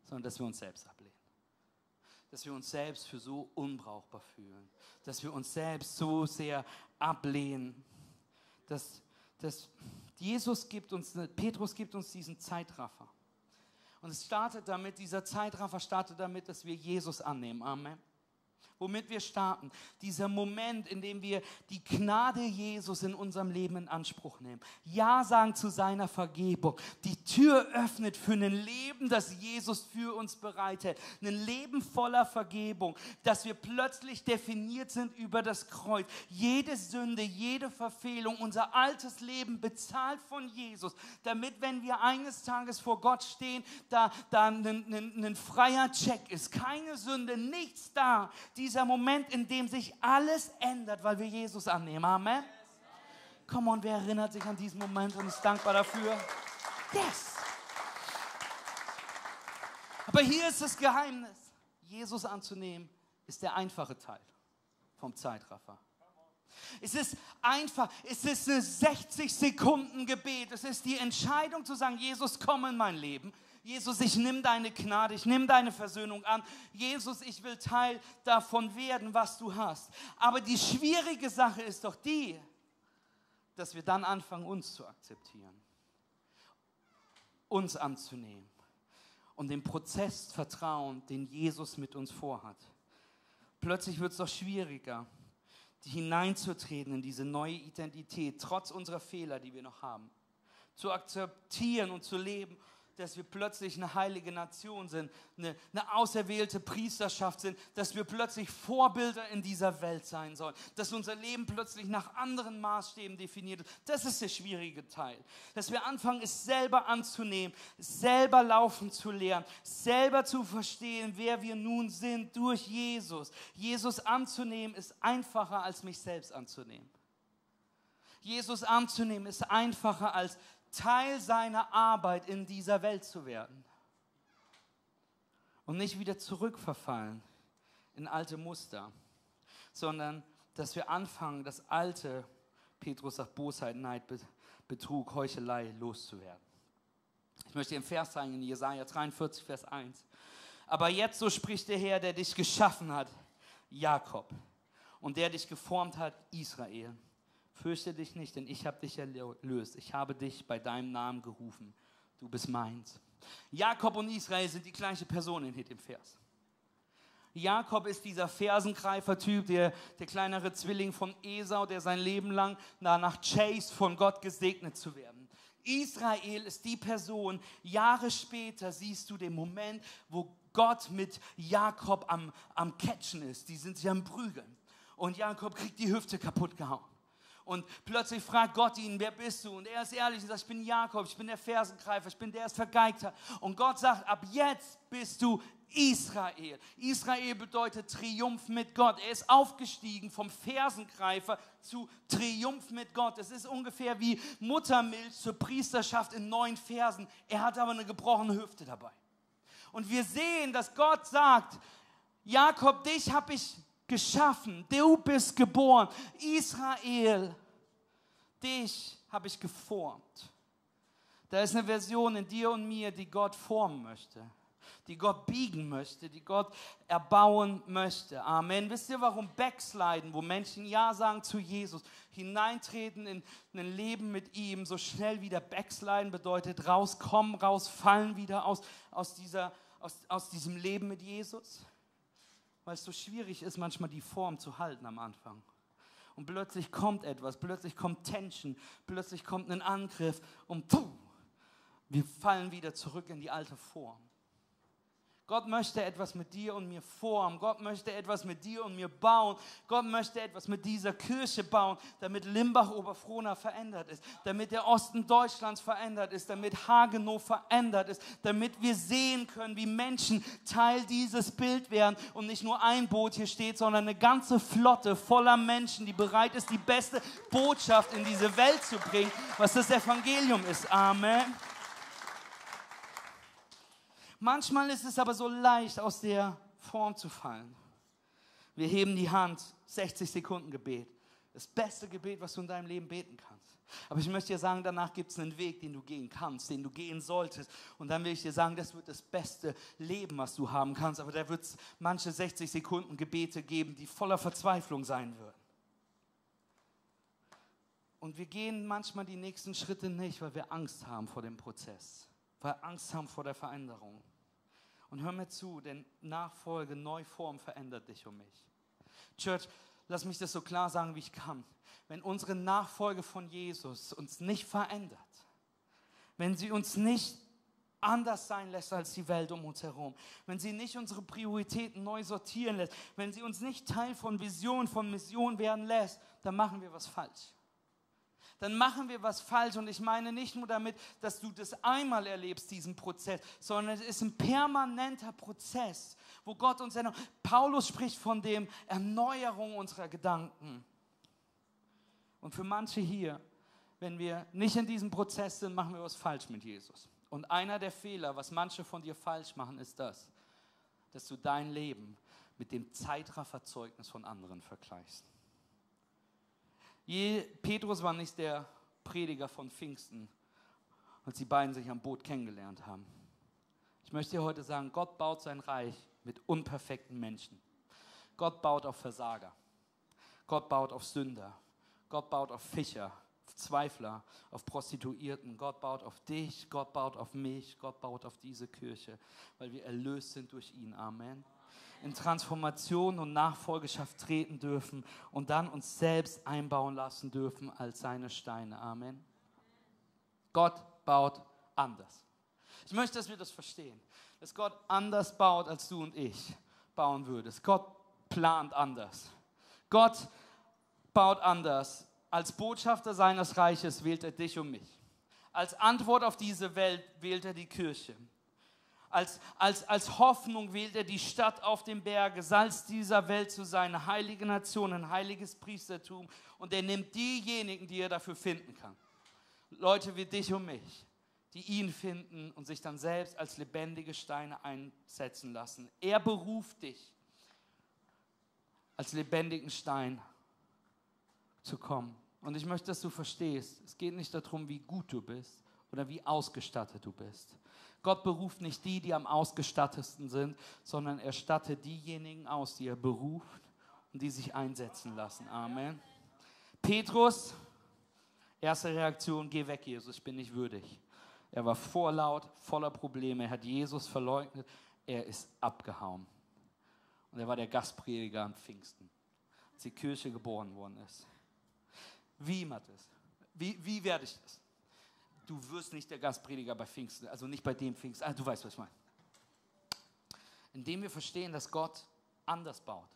sondern dass wir uns selbst ablehnen dass wir uns selbst für so unbrauchbar fühlen, dass wir uns selbst so sehr ablehnen, dass, dass Jesus gibt uns, Petrus gibt uns diesen Zeitraffer. Und es startet damit, dieser Zeitraffer startet damit, dass wir Jesus annehmen. Amen womit wir starten. Dieser Moment, in dem wir die Gnade Jesus in unserem Leben in Anspruch nehmen. Ja sagen zu seiner Vergebung. Die Tür öffnet für ein Leben, das Jesus für uns bereitet. Ein Leben voller Vergebung, dass wir plötzlich definiert sind über das Kreuz. Jede Sünde, jede Verfehlung, unser altes Leben bezahlt von Jesus, damit, wenn wir eines Tages vor Gott stehen, da, da ein, ein, freier Check ist. Keine Sünde, nichts da. Die dieser Moment, in dem sich alles ändert, weil wir Jesus annehmen. Amen. Come on, wer erinnert sich an diesen Moment und ist dankbar dafür? Yes. Aber hier ist das Geheimnis. Jesus anzunehmen ist der einfache Teil vom Zeitraffer. Es ist einfach, es ist ein 60 Sekunden Gebet. Es ist die Entscheidung zu sagen, Jesus, komm in mein Leben. Jesus, ich nehme deine Gnade, ich nehme deine Versöhnung an. Jesus, ich will Teil davon werden, was du hast. Aber die schwierige Sache ist doch die, dass wir dann anfangen, uns zu akzeptieren, uns anzunehmen und dem Prozess vertrauen, den Jesus mit uns vorhat. Plötzlich wird es doch schwieriger, hineinzutreten in diese neue Identität, trotz unserer Fehler, die wir noch haben, zu akzeptieren und zu leben dass wir plötzlich eine heilige Nation sind, eine, eine auserwählte Priesterschaft sind, dass wir plötzlich Vorbilder in dieser Welt sein sollen, dass unser Leben plötzlich nach anderen Maßstäben definiert ist. Das ist der schwierige Teil. Dass wir anfangen, es selber anzunehmen, selber laufen zu lernen, selber zu verstehen, wer wir nun sind durch Jesus. Jesus anzunehmen ist einfacher, als mich selbst anzunehmen. Jesus anzunehmen ist einfacher, als Teil seiner Arbeit in dieser Welt zu werden. Und nicht wieder zurückverfallen in alte Muster, sondern dass wir anfangen, das alte, Petrus sagt, Bosheit, Neid, Betrug, Heuchelei loszuwerden. Ich möchte den Vers zeigen in Jesaja 43, Vers 1. Aber jetzt so spricht der Herr, der dich geschaffen hat, Jakob, und der dich geformt hat, Israel. Fürchte dich nicht, denn ich habe dich erlöst. Ich habe dich bei deinem Namen gerufen. Du bist meins. Jakob und Israel sind die gleiche Person in dem Vers. Jakob ist dieser Fersengreifer-Typ, der, der kleinere Zwilling von Esau, der sein Leben lang danach chase, von Gott gesegnet zu werden. Israel ist die Person, Jahre später siehst du den Moment, wo Gott mit Jakob am, am Catchen ist. Die sind sich am Prügeln. Und Jakob kriegt die Hüfte kaputt gehauen. Und plötzlich fragt Gott ihn, wer bist du? Und er ist ehrlich und sagt, ich bin Jakob, ich bin der Fersengreifer, ich bin der, der es vergeigt hat. Und Gott sagt, ab jetzt bist du Israel. Israel bedeutet Triumph mit Gott. Er ist aufgestiegen vom Fersengreifer zu Triumph mit Gott. Es ist ungefähr wie Muttermilch zur Priesterschaft in neun Versen. Er hat aber eine gebrochene Hüfte dabei. Und wir sehen, dass Gott sagt, Jakob, dich habe ich geschaffen, du bist geboren. Israel, dich habe ich geformt. Da ist eine Version in dir und mir, die Gott formen möchte, die Gott biegen möchte, die Gott erbauen möchte. Amen. Wisst ihr, warum Backsliden, wo Menschen Ja sagen zu Jesus, hineintreten in ein Leben mit ihm, so schnell wieder Backsliden bedeutet, rauskommen, rausfallen wieder aus, aus, dieser, aus, aus diesem Leben mit Jesus? Weil es so schwierig ist, manchmal die Form zu halten am Anfang. Und plötzlich kommt etwas, plötzlich kommt Tension, plötzlich kommt ein Angriff und puh, wir fallen wieder zurück in die alte Form. Gott möchte etwas mit dir und mir formen. Gott möchte etwas mit dir und mir bauen. Gott möchte etwas mit dieser Kirche bauen, damit Limbach-Oberfrohna verändert ist, damit der Osten Deutschlands verändert ist, damit Hagenow verändert ist, damit wir sehen können, wie Menschen Teil dieses Bild werden und nicht nur ein Boot hier steht, sondern eine ganze Flotte voller Menschen, die bereit ist, die beste Botschaft in diese Welt zu bringen, was das Evangelium ist. Amen. Manchmal ist es aber so leicht, aus der Form zu fallen. Wir heben die Hand, 60 Sekunden Gebet. Das beste Gebet, was du in deinem Leben beten kannst. Aber ich möchte dir sagen, danach gibt es einen Weg, den du gehen kannst, den du gehen solltest. Und dann will ich dir sagen, das wird das beste Leben, was du haben kannst. Aber da wird es manche 60 Sekunden Gebete geben, die voller Verzweiflung sein würden. Und wir gehen manchmal die nächsten Schritte nicht, weil wir Angst haben vor dem Prozess, weil wir Angst haben vor der Veränderung. Und hör mir zu, denn Nachfolge, Neuform verändert dich um mich. Church, lass mich das so klar sagen, wie ich kann. Wenn unsere Nachfolge von Jesus uns nicht verändert, wenn sie uns nicht anders sein lässt als die Welt um uns herum, wenn sie nicht unsere Prioritäten neu sortieren lässt, wenn sie uns nicht Teil von Vision, von Mission werden lässt, dann machen wir was falsch dann machen wir was falsch. Und ich meine nicht nur damit, dass du das einmal erlebst, diesen Prozess, sondern es ist ein permanenter Prozess, wo Gott uns erneuert. Paulus spricht von dem Erneuerung unserer Gedanken. Und für manche hier, wenn wir nicht in diesem Prozess sind, machen wir was falsch mit Jesus. Und einer der Fehler, was manche von dir falsch machen, ist das, dass du dein Leben mit dem Zeitrafferzeugnis von anderen vergleichst. Petrus war nicht der Prediger von Pfingsten, als die beiden sich am Boot kennengelernt haben. Ich möchte dir heute sagen, Gott baut sein Reich mit unperfekten Menschen. Gott baut auf Versager. Gott baut auf Sünder. Gott baut auf Fischer. auf Zweifler, auf Prostituierten. Gott baut auf dich, Gott baut auf mich, Gott baut auf diese Kirche, weil wir erlöst sind durch ihn. Amen. In Transformation und Nachfolgeschaft treten dürfen und dann uns selbst einbauen lassen dürfen als seine Steine. Amen. Gott baut anders. Ich möchte, dass wir das verstehen, dass Gott anders baut, als du und ich bauen würdest. Gott plant anders. Gott baut anders. Als Botschafter seines Reiches wählt er dich und mich. Als Antwort auf diese Welt wählt er die Kirche. Als, als, als Hoffnung wählt er die Stadt auf dem Berge, Salz dieser Welt zu sein, heilige Nation, ein heiliges Priestertum. Und er nimmt diejenigen, die er dafür finden kann. Leute wie dich und mich, die ihn finden und sich dann selbst als lebendige Steine einsetzen lassen. Er beruft dich als lebendigen Stein zu kommen. Und ich möchte, dass du verstehst, es geht nicht darum, wie gut du bist oder wie ausgestattet du bist. Gott beruft nicht die, die am ausgestattetsten sind, sondern er stattet diejenigen aus, die er beruft und die sich einsetzen lassen. Amen. Petrus, erste Reaktion, geh weg, Jesus, ich bin nicht würdig. Er war vorlaut, voller Probleme, er hat Jesus verleugnet, er ist abgehauen. Und er war der Gastprediger am Pfingsten, als die Kirche geboren worden ist. Wie, Mathis? Wie, wie werde ich das? Du wirst nicht der Gastprediger bei Pfingsten, also nicht bei dem Pfingsten. Ah, du weißt, was ich meine. Indem wir verstehen, dass Gott anders baut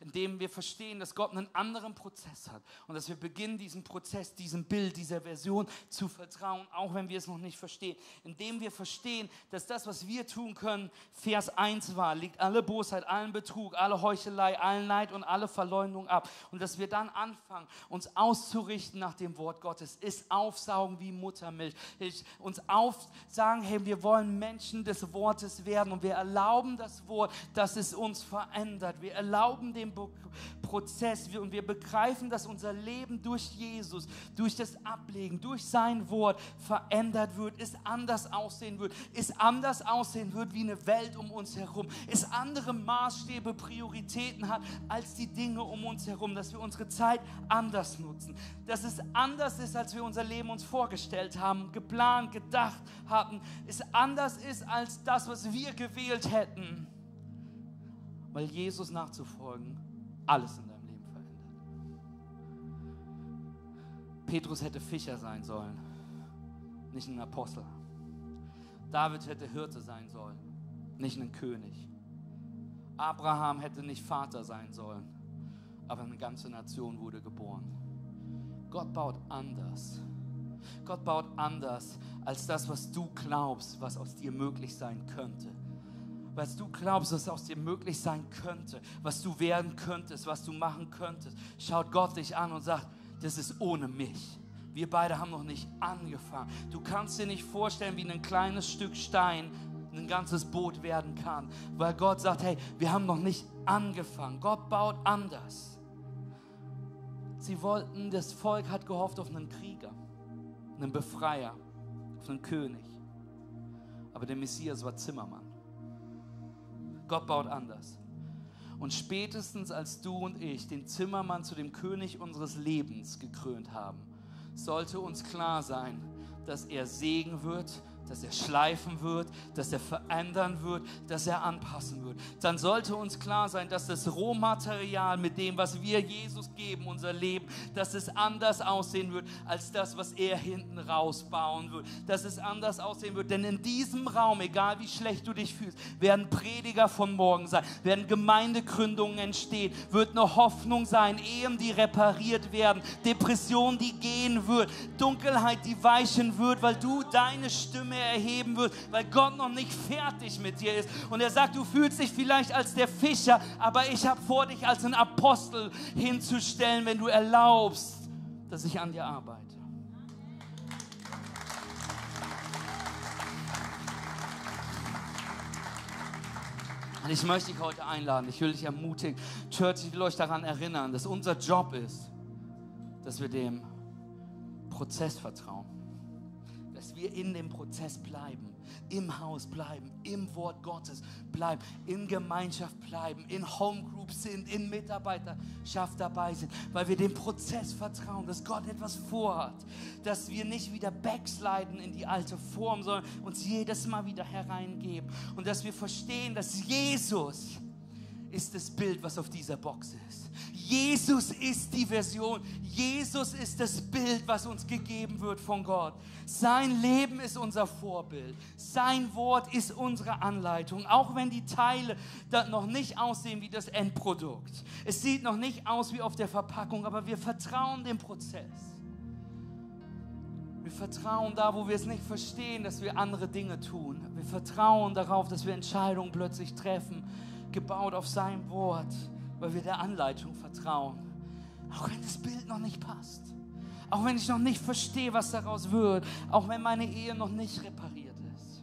indem wir verstehen, dass Gott einen anderen Prozess hat und dass wir beginnen, diesem Prozess, diesem Bild, dieser Version zu vertrauen, auch wenn wir es noch nicht verstehen. Indem wir verstehen, dass das, was wir tun können, Vers 1 war, liegt alle Bosheit, allen Betrug, alle Heuchelei, allen Neid und alle Verleumdung ab. Und dass wir dann anfangen, uns auszurichten nach dem Wort Gottes, ist aufsaugen wie Muttermilch. Ich, uns aufsagen, hey, wir wollen Menschen des Wortes werden und wir erlauben das Wort, dass es uns verändert. Wir erlauben dem Prozess. Und wir begreifen, dass unser Leben durch Jesus, durch das Ablegen, durch sein Wort verändert wird, es anders aussehen wird, es anders aussehen wird wie eine Welt um uns herum, es andere Maßstäbe, Prioritäten hat als die Dinge um uns herum, dass wir unsere Zeit anders nutzen, dass es anders ist, als wir unser Leben uns vorgestellt haben, geplant, gedacht hatten, es anders ist als das, was wir gewählt hätten weil Jesus nachzufolgen alles in deinem Leben verändert. Petrus hätte Fischer sein sollen, nicht ein Apostel. David hätte Hirte sein sollen, nicht ein König. Abraham hätte nicht Vater sein sollen, aber eine ganze Nation wurde geboren. Gott baut anders. Gott baut anders als das, was du glaubst, was aus dir möglich sein könnte was du glaubst, was aus dir möglich sein könnte, was du werden könntest, was du machen könntest, schaut Gott dich an und sagt, das ist ohne mich. Wir beide haben noch nicht angefangen. Du kannst dir nicht vorstellen, wie ein kleines Stück Stein ein ganzes Boot werden kann, weil Gott sagt, hey, wir haben noch nicht angefangen. Gott baut anders. Sie wollten, das Volk hat gehofft auf einen Krieger, einen Befreier, auf einen König. Aber der Messias war Zimmermann. Gott baut anders. Und spätestens als du und ich den Zimmermann zu dem König unseres Lebens gekrönt haben, sollte uns klar sein, dass er Segen wird, dass er schleifen wird, dass er verändern wird, dass er anpassen wird. Dann sollte uns klar sein, dass das Rohmaterial mit dem, was wir Jesus geben, unser Leben, dass es anders aussehen wird als das, was er hinten rausbauen wird. Dass es anders aussehen wird. Denn in diesem Raum, egal wie schlecht du dich fühlst, werden Prediger von morgen sein, werden Gemeindegründungen entstehen, wird eine Hoffnung sein, Ehen, die repariert werden, Depression, die gehen wird, Dunkelheit, die weichen wird, weil du deine Stimme erheben wird, weil Gott noch nicht fertig mit dir ist. Und er sagt, du fühlst dich vielleicht als der Fischer, aber ich habe vor, dich als ein Apostel hinzustellen, wenn du erlaubst, dass ich an dir arbeite. Und ich möchte dich heute einladen, ich will dich ermutigen. Church, ich will euch daran erinnern, dass unser Job ist, dass wir dem Prozess vertrauen wir in dem Prozess bleiben, im Haus bleiben, im Wort Gottes bleiben, in Gemeinschaft bleiben, in Homegroups sind, in Mitarbeiterschaft dabei sind, weil wir dem Prozess vertrauen, dass Gott etwas vorhat, dass wir nicht wieder backsliden in die alte Form, sondern uns jedes Mal wieder hereingeben und dass wir verstehen, dass Jesus ist das Bild, was auf dieser Box ist. Jesus ist die Version. Jesus ist das Bild, was uns gegeben wird von Gott. Sein Leben ist unser Vorbild. Sein Wort ist unsere Anleitung. Auch wenn die Teile noch nicht aussehen wie das Endprodukt. Es sieht noch nicht aus wie auf der Verpackung, aber wir vertrauen dem Prozess. Wir vertrauen da, wo wir es nicht verstehen, dass wir andere Dinge tun. Wir vertrauen darauf, dass wir Entscheidungen plötzlich treffen gebaut auf sein Wort, weil wir der Anleitung vertrauen. Auch wenn das Bild noch nicht passt. Auch wenn ich noch nicht verstehe, was daraus wird. Auch wenn meine Ehe noch nicht repariert ist.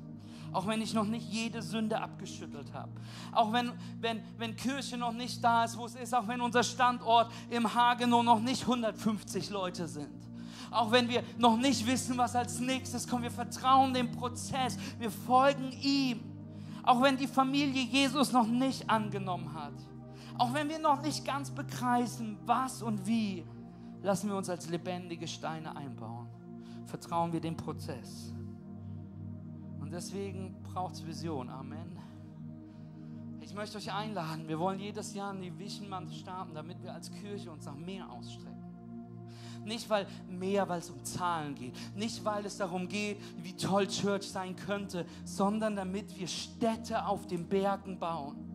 Auch wenn ich noch nicht jede Sünde abgeschüttelt habe. Auch wenn, wenn, wenn Kirche noch nicht da ist, wo es ist. Auch wenn unser Standort im Hagenow noch nicht 150 Leute sind auch wenn wir noch nicht wissen, was als nächstes kommt. Wir vertrauen dem Prozess, wir folgen ihm. Auch wenn die Familie Jesus noch nicht angenommen hat. Auch wenn wir noch nicht ganz begreifen, was und wie, lassen wir uns als lebendige Steine einbauen. Vertrauen wir dem Prozess. Und deswegen braucht es Vision. Amen. Ich möchte euch einladen. Wir wollen jedes Jahr in die Vision starten, damit wir als Kirche uns nach mehr ausstrecken. Nicht weil mehr, weil es um Zahlen geht. Nicht weil es darum geht, wie toll Church sein könnte, sondern damit wir Städte auf den Bergen bauen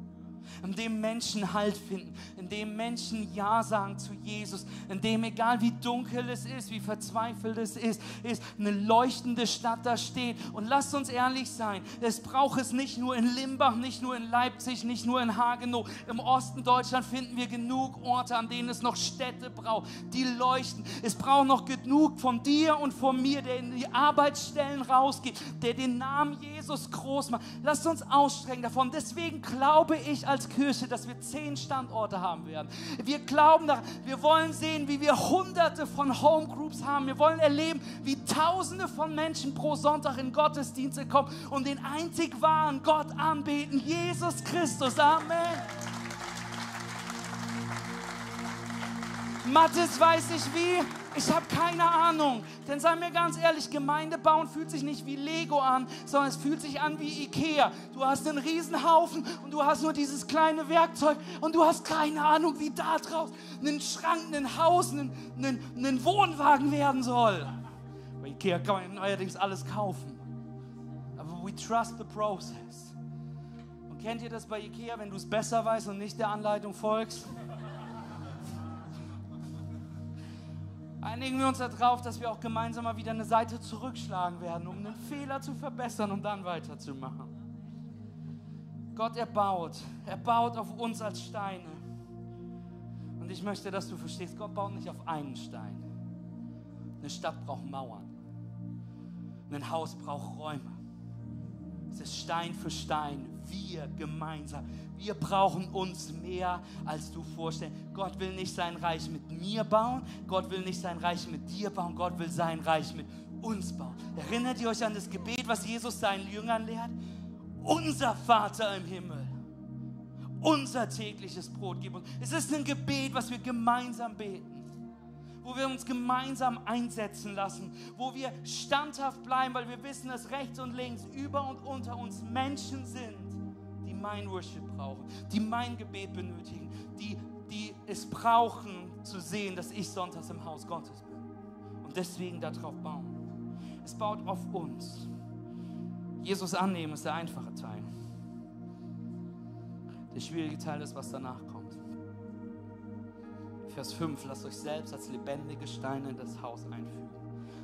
in dem Menschen Halt finden, in dem Menschen Ja sagen zu Jesus, in dem egal wie dunkel es ist, wie verzweifelt es ist, ist eine leuchtende Stadt da steht. Und lasst uns ehrlich sein, es braucht es nicht nur in Limbach, nicht nur in Leipzig, nicht nur in Hagenow. Im Osten Deutschland finden wir genug Orte, an denen es noch Städte braucht, die leuchten. Es braucht noch genug von dir und von mir, der in die Arbeitsstellen rausgeht, der den Namen Jesus groß macht. Lasst uns ausstrecken davon. Deswegen glaube ich als Kirche, dass wir zehn Standorte haben werden. Wir glauben wir wollen sehen, wie wir hunderte von Homegroups haben. Wir wollen erleben, wie tausende von Menschen pro Sonntag in Gottesdienste kommen und den einzig wahren Gott anbeten, Jesus Christus. Amen. Mathis weiß ich wie. Ich habe keine Ahnung. Denn sei mir ganz ehrlich, Gemeinde bauen fühlt sich nicht wie Lego an, sondern es fühlt sich an wie Ikea. Du hast einen Riesenhaufen und du hast nur dieses kleine Werkzeug und du hast keine Ahnung, wie da draus ein Schrank, ein Haus, ein, Wohnwagen werden soll. Bei Ikea kann man neuerdings alles kaufen. Aber we trust the process. Und kennt ihr das bei Ikea, wenn du es besser weißt und nicht der Anleitung folgst? Einigen wir uns darauf, dass wir auch gemeinsam mal wieder eine Seite zurückschlagen werden, um einen Fehler zu verbessern, um dann weiterzumachen. Gott erbaut, er baut auf uns als Steine. Und ich möchte, dass du verstehst, Gott baut nicht auf einen Stein. Eine Stadt braucht Mauern. Ein Haus braucht Räume. Es ist Stein für Stein, wir gemeinsam. Wir brauchen uns mehr, als du vorstellst. Gott will nicht sein Reich mit mir bauen. Gott will nicht sein Reich mit dir bauen. Gott will sein Reich mit uns bauen. Erinnert ihr euch an das Gebet, was Jesus seinen Jüngern lehrt? Unser Vater im Himmel. Unser tägliches Brot gib uns. Es ist ein Gebet, was wir gemeinsam beten wo wir uns gemeinsam einsetzen lassen, wo wir standhaft bleiben, weil wir wissen, dass rechts und links, über und unter uns Menschen sind, mein Worship brauchen, die mein Gebet benötigen, die, die es brauchen zu sehen, dass ich sonntags im Haus Gottes bin. Und deswegen darauf bauen. Es baut auf uns. Jesus annehmen ist der einfache Teil. Der schwierige Teil ist, was danach kommt. Vers 5, lasst euch selbst als lebendige Steine in das Haus einfügen,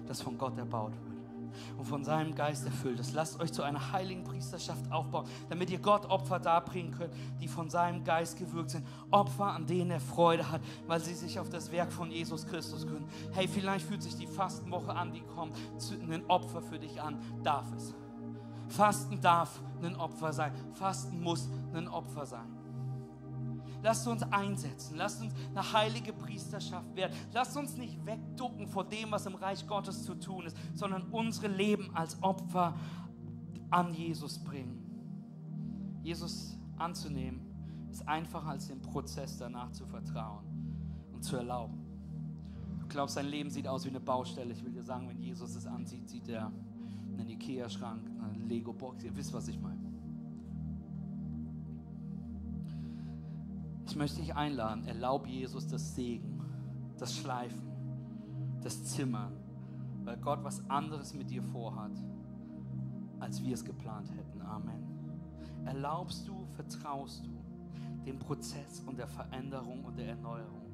das von Gott erbaut wird und von seinem Geist erfüllt ist. Lasst euch zu einer heiligen Priesterschaft aufbauen, damit ihr Gott Opfer darbringen könnt, die von seinem Geist gewirkt sind. Opfer, an denen er Freude hat, weil sie sich auf das Werk von Jesus Christus können. Hey, vielleicht fühlt sich die Fastenwoche an, die kommt, ein Opfer für dich an. Darf es. Fasten darf ein Opfer sein. Fasten muss ein Opfer sein. Lasst uns einsetzen. Lasst uns eine heilige Priesterschaft werden. Lasst uns nicht wegducken vor dem, was im Reich Gottes zu tun ist, sondern unsere Leben als Opfer an Jesus bringen. Jesus anzunehmen ist einfacher als den Prozess danach zu vertrauen und zu erlauben. Du glaubst, dein Leben sieht aus wie eine Baustelle. Ich will dir sagen, wenn Jesus es ansieht, sieht er einen Ikea-Schrank, eine Lego-Box. Ihr wisst, was ich meine. Ich möchte dich einladen, erlaub Jesus das Segen, das Schleifen, das Zimmern, weil Gott was anderes mit dir vorhat, als wir es geplant hätten. Amen. Erlaubst du, vertraust du dem Prozess und der Veränderung und der Erneuerung?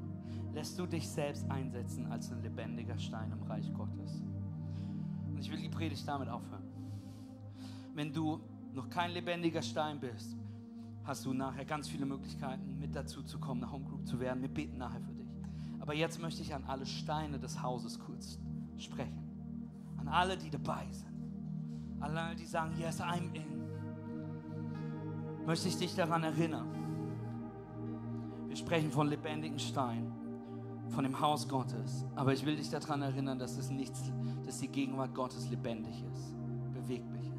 Lässt du dich selbst einsetzen als ein lebendiger Stein im Reich Gottes? Und ich will die Predigt damit aufhören. Wenn du noch kein lebendiger Stein bist, hast du nachher ganz viele Möglichkeiten, mit dazu zu kommen, eine Homegroup zu werden. Wir beten nachher für dich. Aber jetzt möchte ich an alle Steine des Hauses kurz sprechen. An alle, die dabei sind. Alle, die sagen, yes, I'm in. Möchte ich dich daran erinnern. Wir sprechen von lebendigen Steinen, von dem Haus Gottes. Aber ich will dich daran erinnern, dass es nichts, dass die Gegenwart Gottes lebendig ist, beweglich ist.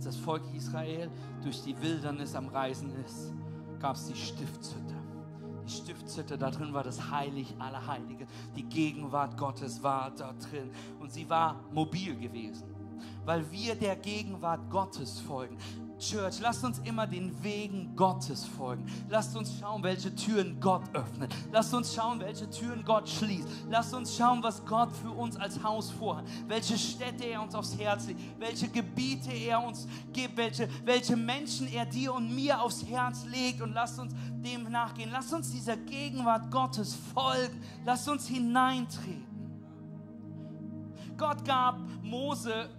Als das Volk Israel durch die Wildernis am Reisen ist, gab es die Stiftshütte. Die Stiftshütte, da drin war das Heilig aller Heilige. Die Gegenwart Gottes war da drin. Und sie war mobil gewesen, weil wir der Gegenwart Gottes folgen. Church, lasst uns immer den Wegen Gottes folgen. Lasst uns schauen, welche Türen Gott öffnet. Lasst uns schauen, welche Türen Gott schließt. Lasst uns schauen, was Gott für uns als Haus vorhat. Welche Städte er uns aufs Herz legt. Welche Gebiete er uns gibt. Welche, welche Menschen er dir und mir aufs Herz legt. Und lasst uns dem nachgehen. Lasst uns dieser Gegenwart Gottes folgen. Lasst uns hineintreten. Gott gab Mose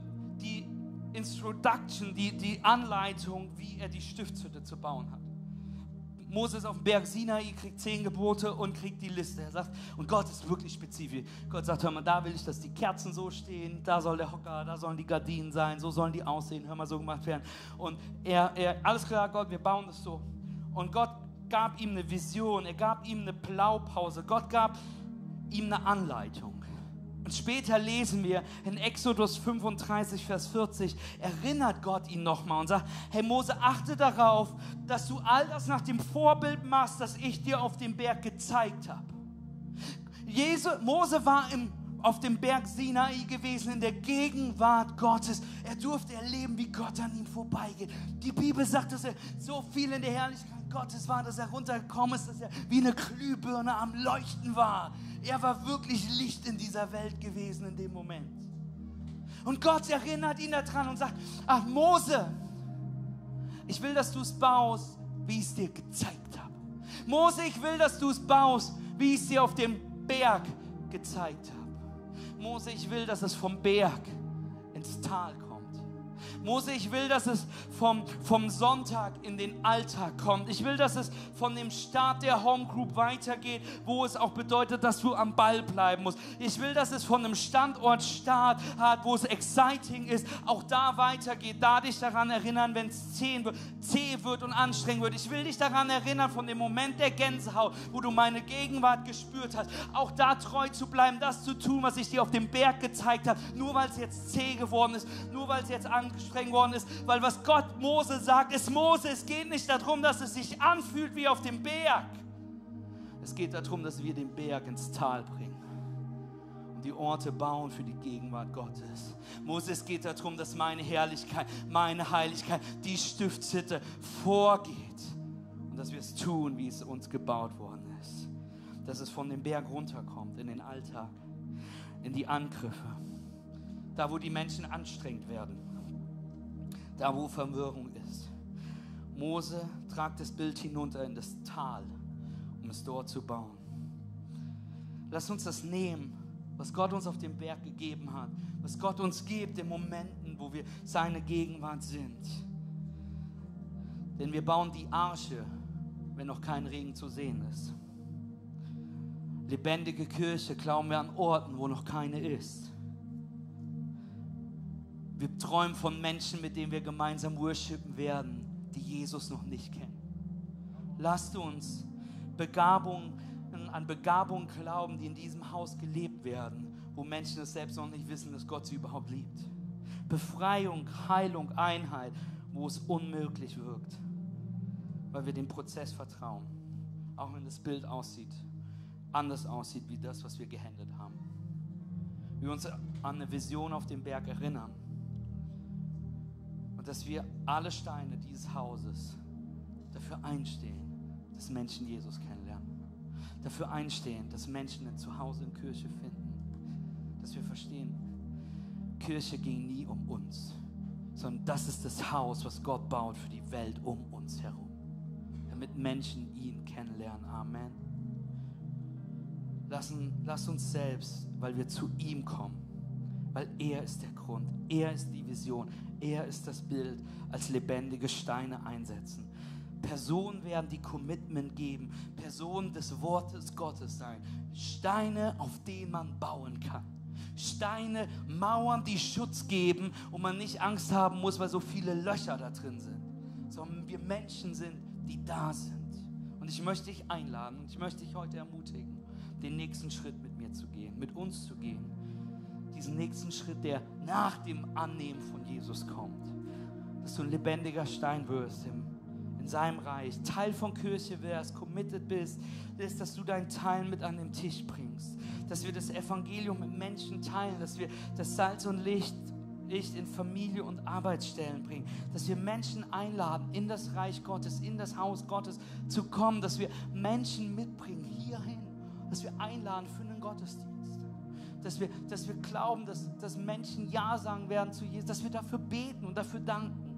Introduction, die, die Anleitung, wie er die Stiftshütte zu bauen hat. Moses auf dem Berg Sinai kriegt zehn Gebote und kriegt die Liste. Er sagt, und Gott ist wirklich spezifisch. Gott sagt, hör mal, da will ich, dass die Kerzen so stehen, da soll der Hocker, da sollen die Gardinen sein, so sollen die aussehen, hör mal, so gemacht werden. Und er, er alles klar, Gott, wir bauen das so. Und Gott gab ihm eine Vision, er gab ihm eine Blaupause, Gott gab ihm eine Anleitung. Später lesen wir in Exodus 35, Vers 40, erinnert Gott ihn nochmal und sagt, hey Mose, achte darauf, dass du all das nach dem Vorbild machst, das ich dir auf dem Berg gezeigt habe. Mose war im, auf dem Berg Sinai gewesen, in der Gegenwart Gottes. Er durfte erleben, wie Gott an ihm vorbeigeht. Die Bibel sagt, dass er so viel in der Herrlichkeit Gottes war, dass er runtergekommen ist, dass er wie eine Glühbirne am Leuchten war. Er war wirklich Licht in dieser Welt gewesen in dem Moment. Und Gott erinnert ihn daran und sagt, ach Mose, ich will, dass du es baust, wie ich es dir gezeigt habe. Mose, ich will, dass du es baust, wie ich es dir auf dem Berg gezeigt habe. Mose, ich will, dass es vom Berg ins Tal kommt. Mose, ich will, dass es vom, vom Sonntag in den Alltag kommt. Ich will, dass es von dem Start der Home Group weitergeht, wo es auch bedeutet, dass du am Ball bleiben musst. Ich will, dass es von einem Standort Start hat, wo es exciting ist, auch da weitergeht. Da dich daran erinnern, wenn es zäh wird, und anstrengend wird. Ich will dich daran erinnern, von dem Moment der Gänsehaut, wo du meine Gegenwart gespürt hast, auch da treu zu bleiben, das zu tun, was ich dir auf dem Berg gezeigt habe, nur weil es jetzt zäh geworden ist, nur weil es jetzt angestrengend anstrengend worden ist, weil was Gott Mose sagt, ist Mose, es geht nicht darum, dass es sich anfühlt wie auf dem Berg. Es geht darum, dass wir den Berg ins Tal bringen und die Orte bauen für die Gegenwart Gottes. Mose, es geht darum, dass meine Herrlichkeit, meine Heiligkeit, die Stiftshütte vorgeht und dass wir es tun, wie es uns gebaut worden ist. Dass es von dem Berg runterkommt in den Alltag, in die Angriffe, da wo die Menschen anstrengend werden da wo Verwirrung ist. Mose tragt das Bild hinunter in das Tal, um es dort zu bauen. Lass uns das nehmen, was Gott uns auf dem Berg gegeben hat, was Gott uns gibt in Momenten, wo wir seine Gegenwart sind. Denn wir bauen die Arche, wenn noch kein Regen zu sehen ist. Lebendige Kirche glauben wir an Orten, wo noch keine ist. Wir träumen von Menschen, mit denen wir gemeinsam worshipen werden, die Jesus noch nicht kennen. Lasst uns Begabungen an Begabungen glauben, die in diesem Haus gelebt werden, wo Menschen es selbst noch nicht wissen, dass Gott sie überhaupt liebt. Befreiung, Heilung, Einheit, wo es unmöglich wirkt. weil wir dem Prozess vertrauen. Auch wenn das Bild aussieht, anders aussieht wie das, was wir gehändet haben. Wir uns an eine Vision auf dem Berg erinnern. Und dass wir alle Steine dieses Hauses dafür einstehen, dass Menschen Jesus kennenlernen. Dafür einstehen, dass Menschen ein Zuhause in Kirche finden. Dass wir verstehen, Kirche ging nie um uns, sondern das ist das Haus, was Gott baut für die Welt um uns herum. Damit Menschen ihn kennenlernen. Amen. Lassen, lass uns selbst, weil wir zu ihm kommen, weil er ist der Grund, er ist die Vision, er ist das Bild, als lebendige Steine einsetzen. Personen werden die Commitment geben, Personen des Wortes Gottes sein, Steine, auf denen man bauen kann. Steine, Mauern, die Schutz geben und man nicht Angst haben muss, weil so viele Löcher da drin sind, sondern wir Menschen sind, die da sind. Und ich möchte dich einladen und ich möchte dich heute ermutigen, den nächsten Schritt mit mir zu gehen, mit uns zu gehen. Diesen nächsten Schritt, der nach dem Annehmen von Jesus kommt. Dass du ein lebendiger Stein wirst im in seinem Reich, Teil von Kirche wärst, committed bist, ist, dass du deinen Teil mit an den Tisch bringst, dass wir das Evangelium mit Menschen teilen, dass wir das Salz und Licht, Licht in Familie und Arbeitsstellen bringen, dass wir Menschen einladen, in das Reich Gottes, in das Haus Gottes zu kommen, dass wir Menschen mitbringen hierhin, dass wir einladen für einen Gottesdienst. Dass wir, dass wir glauben, dass, dass Menschen Ja sagen werden zu Jesus, dass wir dafür beten und dafür danken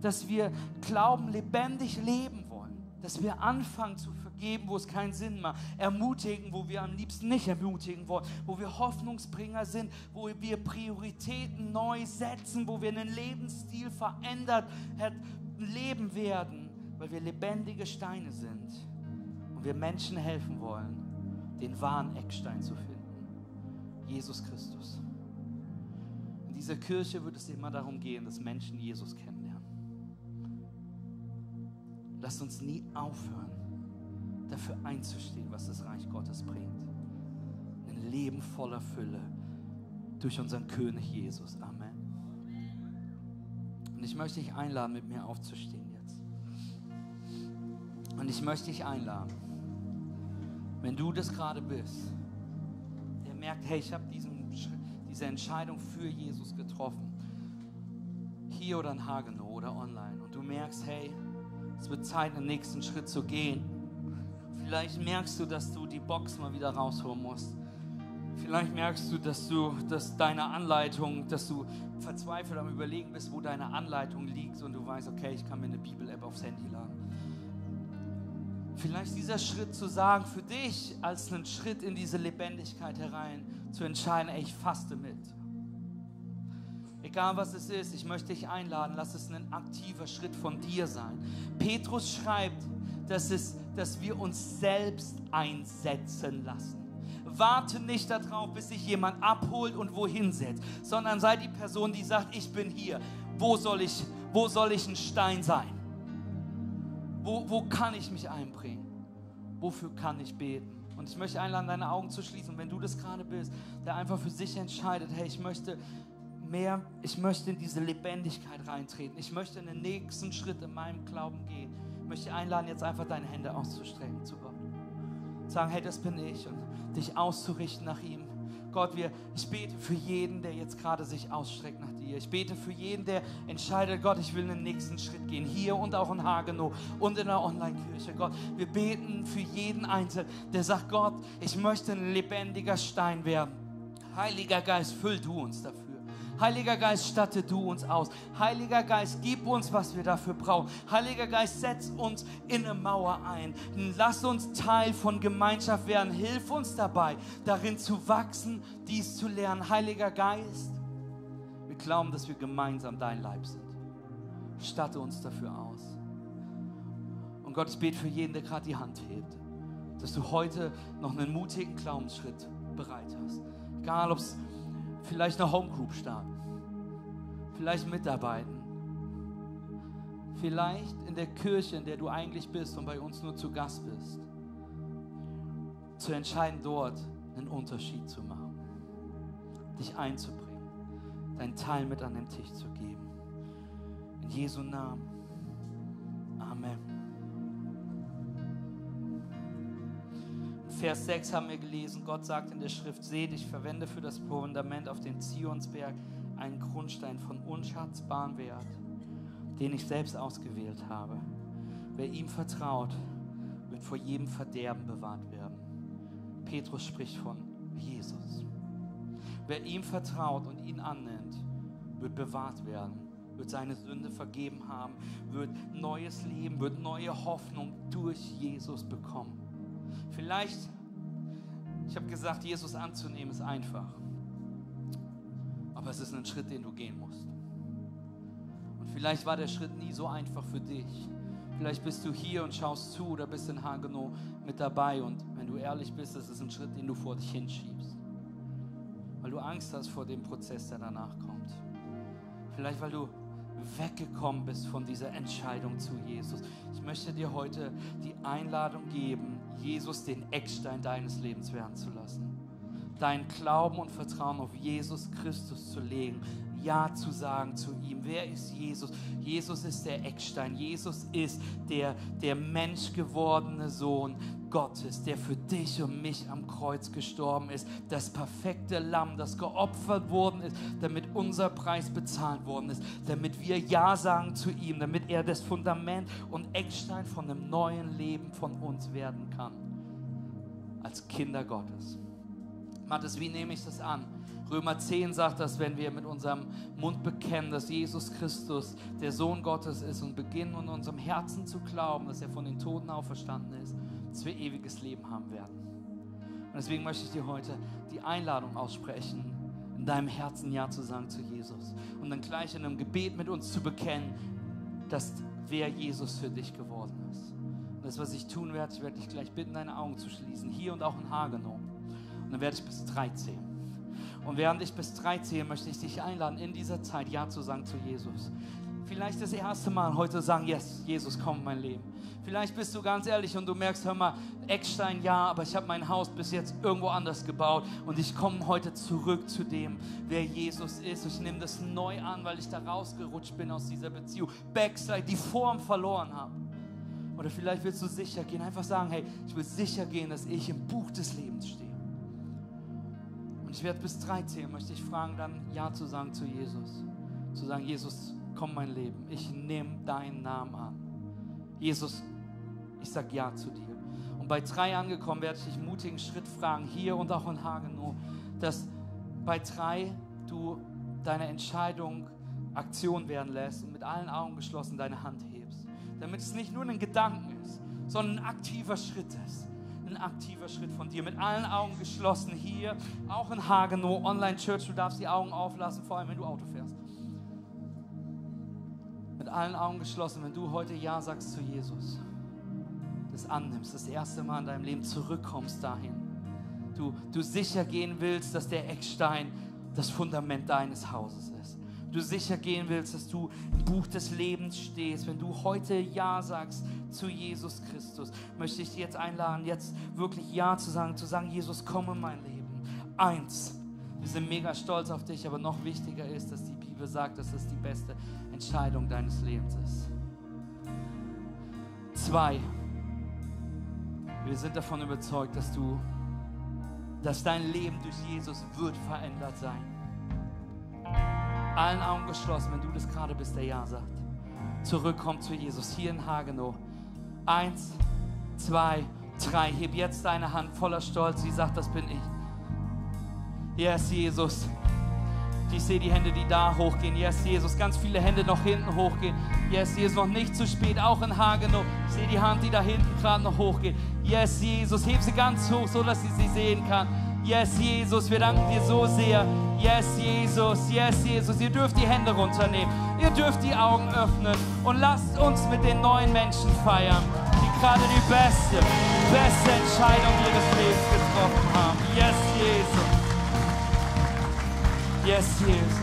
dass wir Glauben lebendig leben wollen, dass wir anfangen zu vergeben, wo es keinen Sinn macht, ermutigen, wo wir am liebsten nicht ermutigen wollen, wo wir Hoffnungsbringer sind, wo wir Prioritäten neu setzen, wo wir einen Lebensstil verändert leben werden, weil wir lebendige Steine sind und wir Menschen helfen wollen, den wahren Eckstein zu finden, Jesus Christus. In dieser Kirche wird es immer darum gehen, dass Menschen Jesus kennen. Lasst uns nie aufhören, dafür einzustehen, was das Reich Gottes bringt. Ein Leben voller Fülle durch unseren König Jesus. Amen. Und ich möchte dich einladen, mit mir aufzustehen jetzt. Und ich möchte dich einladen, wenn du das gerade bist, merkt, hey, ich habe diese Entscheidung für Jesus getroffen, hier oder in Hagenow oder online, und du merkst, hey, es wird Zeit, den nächsten Schritt zu gehen. Vielleicht merkst du, dass du die Box mal wieder rausholen musst. Vielleicht merkst du, dass du, dass deine Anleitung, dass du verzweifelt am Überlegen bist, wo deine Anleitung liegt und du weißt, okay, ich kann mir eine Bibel-App aufs Handy laden. Vielleicht dieser Schritt zu sagen, für dich als einen Schritt in diese Lebendigkeit herein, zu entscheiden, ey, ich faste mit. Egal was es ist, ich möchte dich einladen, lass es ein aktiver Schritt von dir sein. Petrus schreibt, dass, es, dass wir uns selbst einsetzen lassen. Warte nicht darauf, bis sich jemand abholt und wohin setzt, sondern sei die Person, die sagt, ich bin hier. Wo soll ich, wo soll ich ein Stein sein? Wo, wo kann ich mich einbringen? Wofür kann ich beten? Und ich möchte einladen, deine Augen zu schließen. Und wenn du das gerade bist, der einfach für sich entscheidet, hey, ich möchte mehr, ich möchte in diese Lebendigkeit reintreten. Ich möchte in den nächsten Schritt in meinem Glauben gehen. Ich möchte einladen, jetzt einfach deine Hände auszustrecken zu Gott. Sagen, hey, das bin ich und dich auszurichten nach ihm. Gott, wir, ich bete für jeden, der jetzt gerade sich ausstreckt nach dir. Ich bete für jeden, der entscheidet, Gott, ich will den nächsten Schritt gehen, hier und auch in Hagenow und in der Online-Kirche. Gott, wir beten für jeden Einzelnen, der sagt, Gott, ich möchte ein lebendiger Stein werden. Heiliger Geist, füll du uns dafür. Heiliger Geist, statte du uns aus. Heiliger Geist, gib uns, was wir dafür brauchen. Heiliger Geist, setz uns in eine Mauer ein. Lass uns Teil von Gemeinschaft werden. Hilf uns dabei, darin zu wachsen, dies zu lernen. Heiliger Geist, wir glauben, dass wir gemeinsam dein Leib sind. Statte uns dafür aus. Und Gott, ich bete für jeden, der gerade die Hand hebt, dass du heute noch einen mutigen Glaubensschritt bereit hast. Egal, ob es Vielleicht eine Homegroup starten. Vielleicht mitarbeiten. Vielleicht in der Kirche, in der du eigentlich bist und bei uns nur zu Gast bist. Zu entscheiden, dort einen Unterschied zu machen. Dich einzubringen. Deinen Teil mit an den Tisch zu geben. In Jesu Namen. Amen. Vers 6 haben wir gelesen, Gott sagt in der Schrift, seht, ich verwende für das Fundament auf den Zionsberg einen Grundstein von unschätzbarem Wert, den ich selbst ausgewählt habe. Wer ihm vertraut, wird vor jedem Verderben bewahrt werden. Petrus spricht von Jesus. Wer ihm vertraut und ihn annimmt, wird bewahrt werden, wird seine Sünde vergeben haben, wird neues Leben, wird neue Hoffnung durch Jesus bekommen. Vielleicht, ich habe gesagt, Jesus anzunehmen ist einfach, aber es ist ein Schritt, den du gehen musst. Und vielleicht war der Schritt nie so einfach für dich. Vielleicht bist du hier und schaust zu oder bist in Hagenow mit dabei und wenn du ehrlich bist, ist es ein Schritt, den du vor dich hinschiebst. Weil du Angst hast vor dem Prozess, der danach kommt. Vielleicht weil du weggekommen bist von dieser Entscheidung zu Jesus. Ich möchte dir heute die Einladung geben, Jesus den Eckstein deines Lebens werden zu lassen. Dein Glauben und Vertrauen auf Jesus Christus zu legen. Ja zu sagen zu ihm. Wer ist Jesus? Jesus ist der Eckstein. Jesus ist der, der menschgewordene Sohn Gottes, der für dich und mich am Kreuz gestorben ist. Das perfekte Lamm, das geopfert worden ist, damit unser Preis bezahlt worden ist. Damit wir Ja sagen zu ihm, damit er das Fundament und Eckstein von einem neuen Leben von uns werden kann. Als Kinder Gottes. Matthias, wie nehme ich das an? Römer 10 sagt, dass wenn wir mit unserem Mund bekennen, dass Jesus Christus der Sohn Gottes ist und beginnen in unserem Herzen zu glauben, dass er von den Toten auferstanden ist, dass wir ewiges Leben haben werden. Und deswegen möchte ich dir heute die Einladung aussprechen, in deinem Herzen Ja zu sagen zu Jesus und dann gleich in einem Gebet mit uns zu bekennen, dass wer Jesus für dich geworden ist. Und das, was ich tun werde, ich werde dich gleich bitten, deine Augen zu schließen, hier und auch in Hagenow. Und dann werde ich bis drei zählen. Und während ich bis drei zähle, möchte ich dich einladen, in dieser Zeit Ja zu sagen zu Jesus. Vielleicht das erste Mal heute sagen, yes, Jesus, komm in mein Leben. Vielleicht bist du ganz ehrlich und du merkst, hör mal, Eckstein, ja, aber ich habe mein Haus bis jetzt irgendwo anders gebaut und ich komme heute zurück zu dem, wer Jesus ist. Ich nehme das neu an, weil ich da rausgerutscht bin aus dieser Beziehung. Backside, die Form verloren habe. Oder vielleicht willst du sicher gehen, einfach sagen, hey, ich will sicher gehen, dass ich im Buch des Lebens stehe. Und ich werde bis drei zählen, möchte ich fragen, dann Ja zu sagen zu Jesus. Zu sagen, Jesus, komm mein Leben, ich nehme deinen Namen an. Jesus, ich sage Ja zu dir. Und bei drei angekommen werde ich dich mutigen Schritt fragen, hier und auch in Hagenow, dass bei drei du deine Entscheidung Aktion werden lässt und mit allen Augen geschlossen deine Hand hebst. Damit es nicht nur ein Gedanken ist, sondern ein aktiver Schritt ist ein aktiver Schritt von dir. Mit allen Augen geschlossen hier, auch in Hagenow, Online Church. Du darfst die Augen auflassen, vor allem wenn du Auto fährst. Mit allen Augen geschlossen, wenn du heute Ja sagst zu Jesus, das annimmst, das erste Mal in deinem Leben zurückkommst dahin. Du, du sicher gehen willst, dass der Eckstein das Fundament deines Hauses ist du sicher gehen willst, dass du im Buch des Lebens stehst, wenn du heute Ja sagst zu Jesus Christus, möchte ich dich jetzt einladen, jetzt wirklich Ja zu sagen, zu sagen, Jesus, komm in mein Leben. Eins, wir sind mega stolz auf dich, aber noch wichtiger ist, dass die Bibel sagt, dass es die beste Entscheidung deines Lebens ist. Zwei, wir sind davon überzeugt, dass du, dass dein Leben durch Jesus wird verändert sein allen Augen geschlossen, wenn du das gerade bist, der Ja sagt. Zurückkommt zu Jesus hier in Hagenow. Eins, zwei, drei. Heb jetzt deine Hand voller Stolz. Sie sagt, das bin ich. Yes, Jesus. Ich sehe die Hände, die da hochgehen. Yes, Jesus. Ganz viele Hände noch hinten hochgehen. Yes, Jesus. Noch nicht zu spät. Auch in Hagenow. Ich sehe die Hand, die da hinten gerade noch hochgeht. Yes, Jesus. Heb sie ganz hoch, so dass sie sie sehen kann. Yes, Jesus. Wir danken dir so sehr. Yes, Jesus, yes, Jesus. Ihr dürft die Hände runternehmen. Ihr dürft die Augen öffnen und lasst uns mit den neuen Menschen feiern, die gerade die beste, beste Entscheidung ihres Lebens getroffen haben. Yes, Jesus. Yes, Jesus.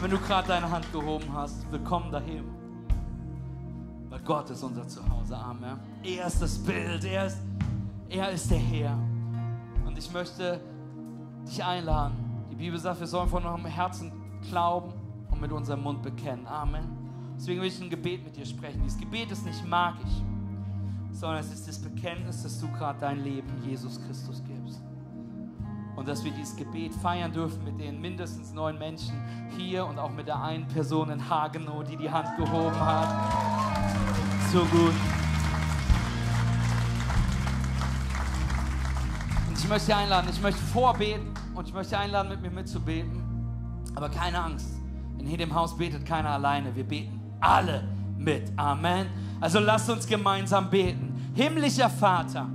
Wenn du gerade deine Hand gehoben hast, willkommen daheim. Weil Gott ist unser Zuhause. Amen. Er ist das Bild. Er ist, er ist der Herr. Und ich möchte dich einladen. Die Bibel sagt, wir sollen von unserem Herzen glauben und mit unserem Mund bekennen. Amen. Deswegen will ich ein Gebet mit dir sprechen. Dieses Gebet ist nicht magisch. sondern es ist das Bekenntnis, dass du gerade dein Leben Jesus Christus gibst. Und dass wir dieses Gebet feiern dürfen mit den mindestens neun Menschen hier und auch mit der einen Person in Hagenow, die die Hand gehoben hat. So gut. Und ich möchte einladen, ich möchte vorbeten und ich möchte einladen, mit mir mitzubeten. Aber keine Angst, in jedem Haus betet keiner alleine. Wir beten alle mit. Amen. Also lasst uns gemeinsam beten. Himmlischer Vater,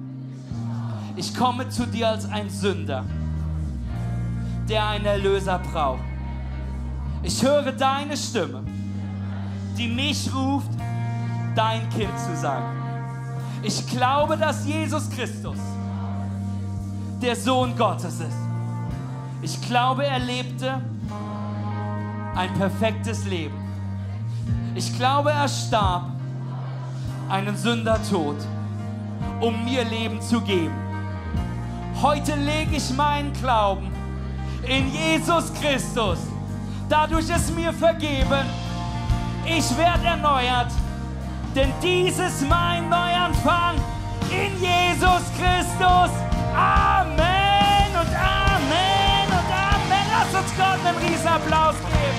ich komme zu dir als ein Sünder, der einen Erlöser braucht. Ich höre deine Stimme, die mich ruft, dein Kind zu sein. Ich glaube, dass Jesus Christus der Sohn Gottes ist. Ich glaube, er lebte ein perfektes Leben. Ich glaube, er starb einen Sündertod, um mir Leben zu geben. Heute lege ich meinen Glauben in Jesus Christus. Dadurch ist mir vergeben, ich werde erneuert, denn dies ist mein Neuanfang in Jesus Christus. Amen und Amen und Amen. Lass uns Gott einen Riesenapplaus geben.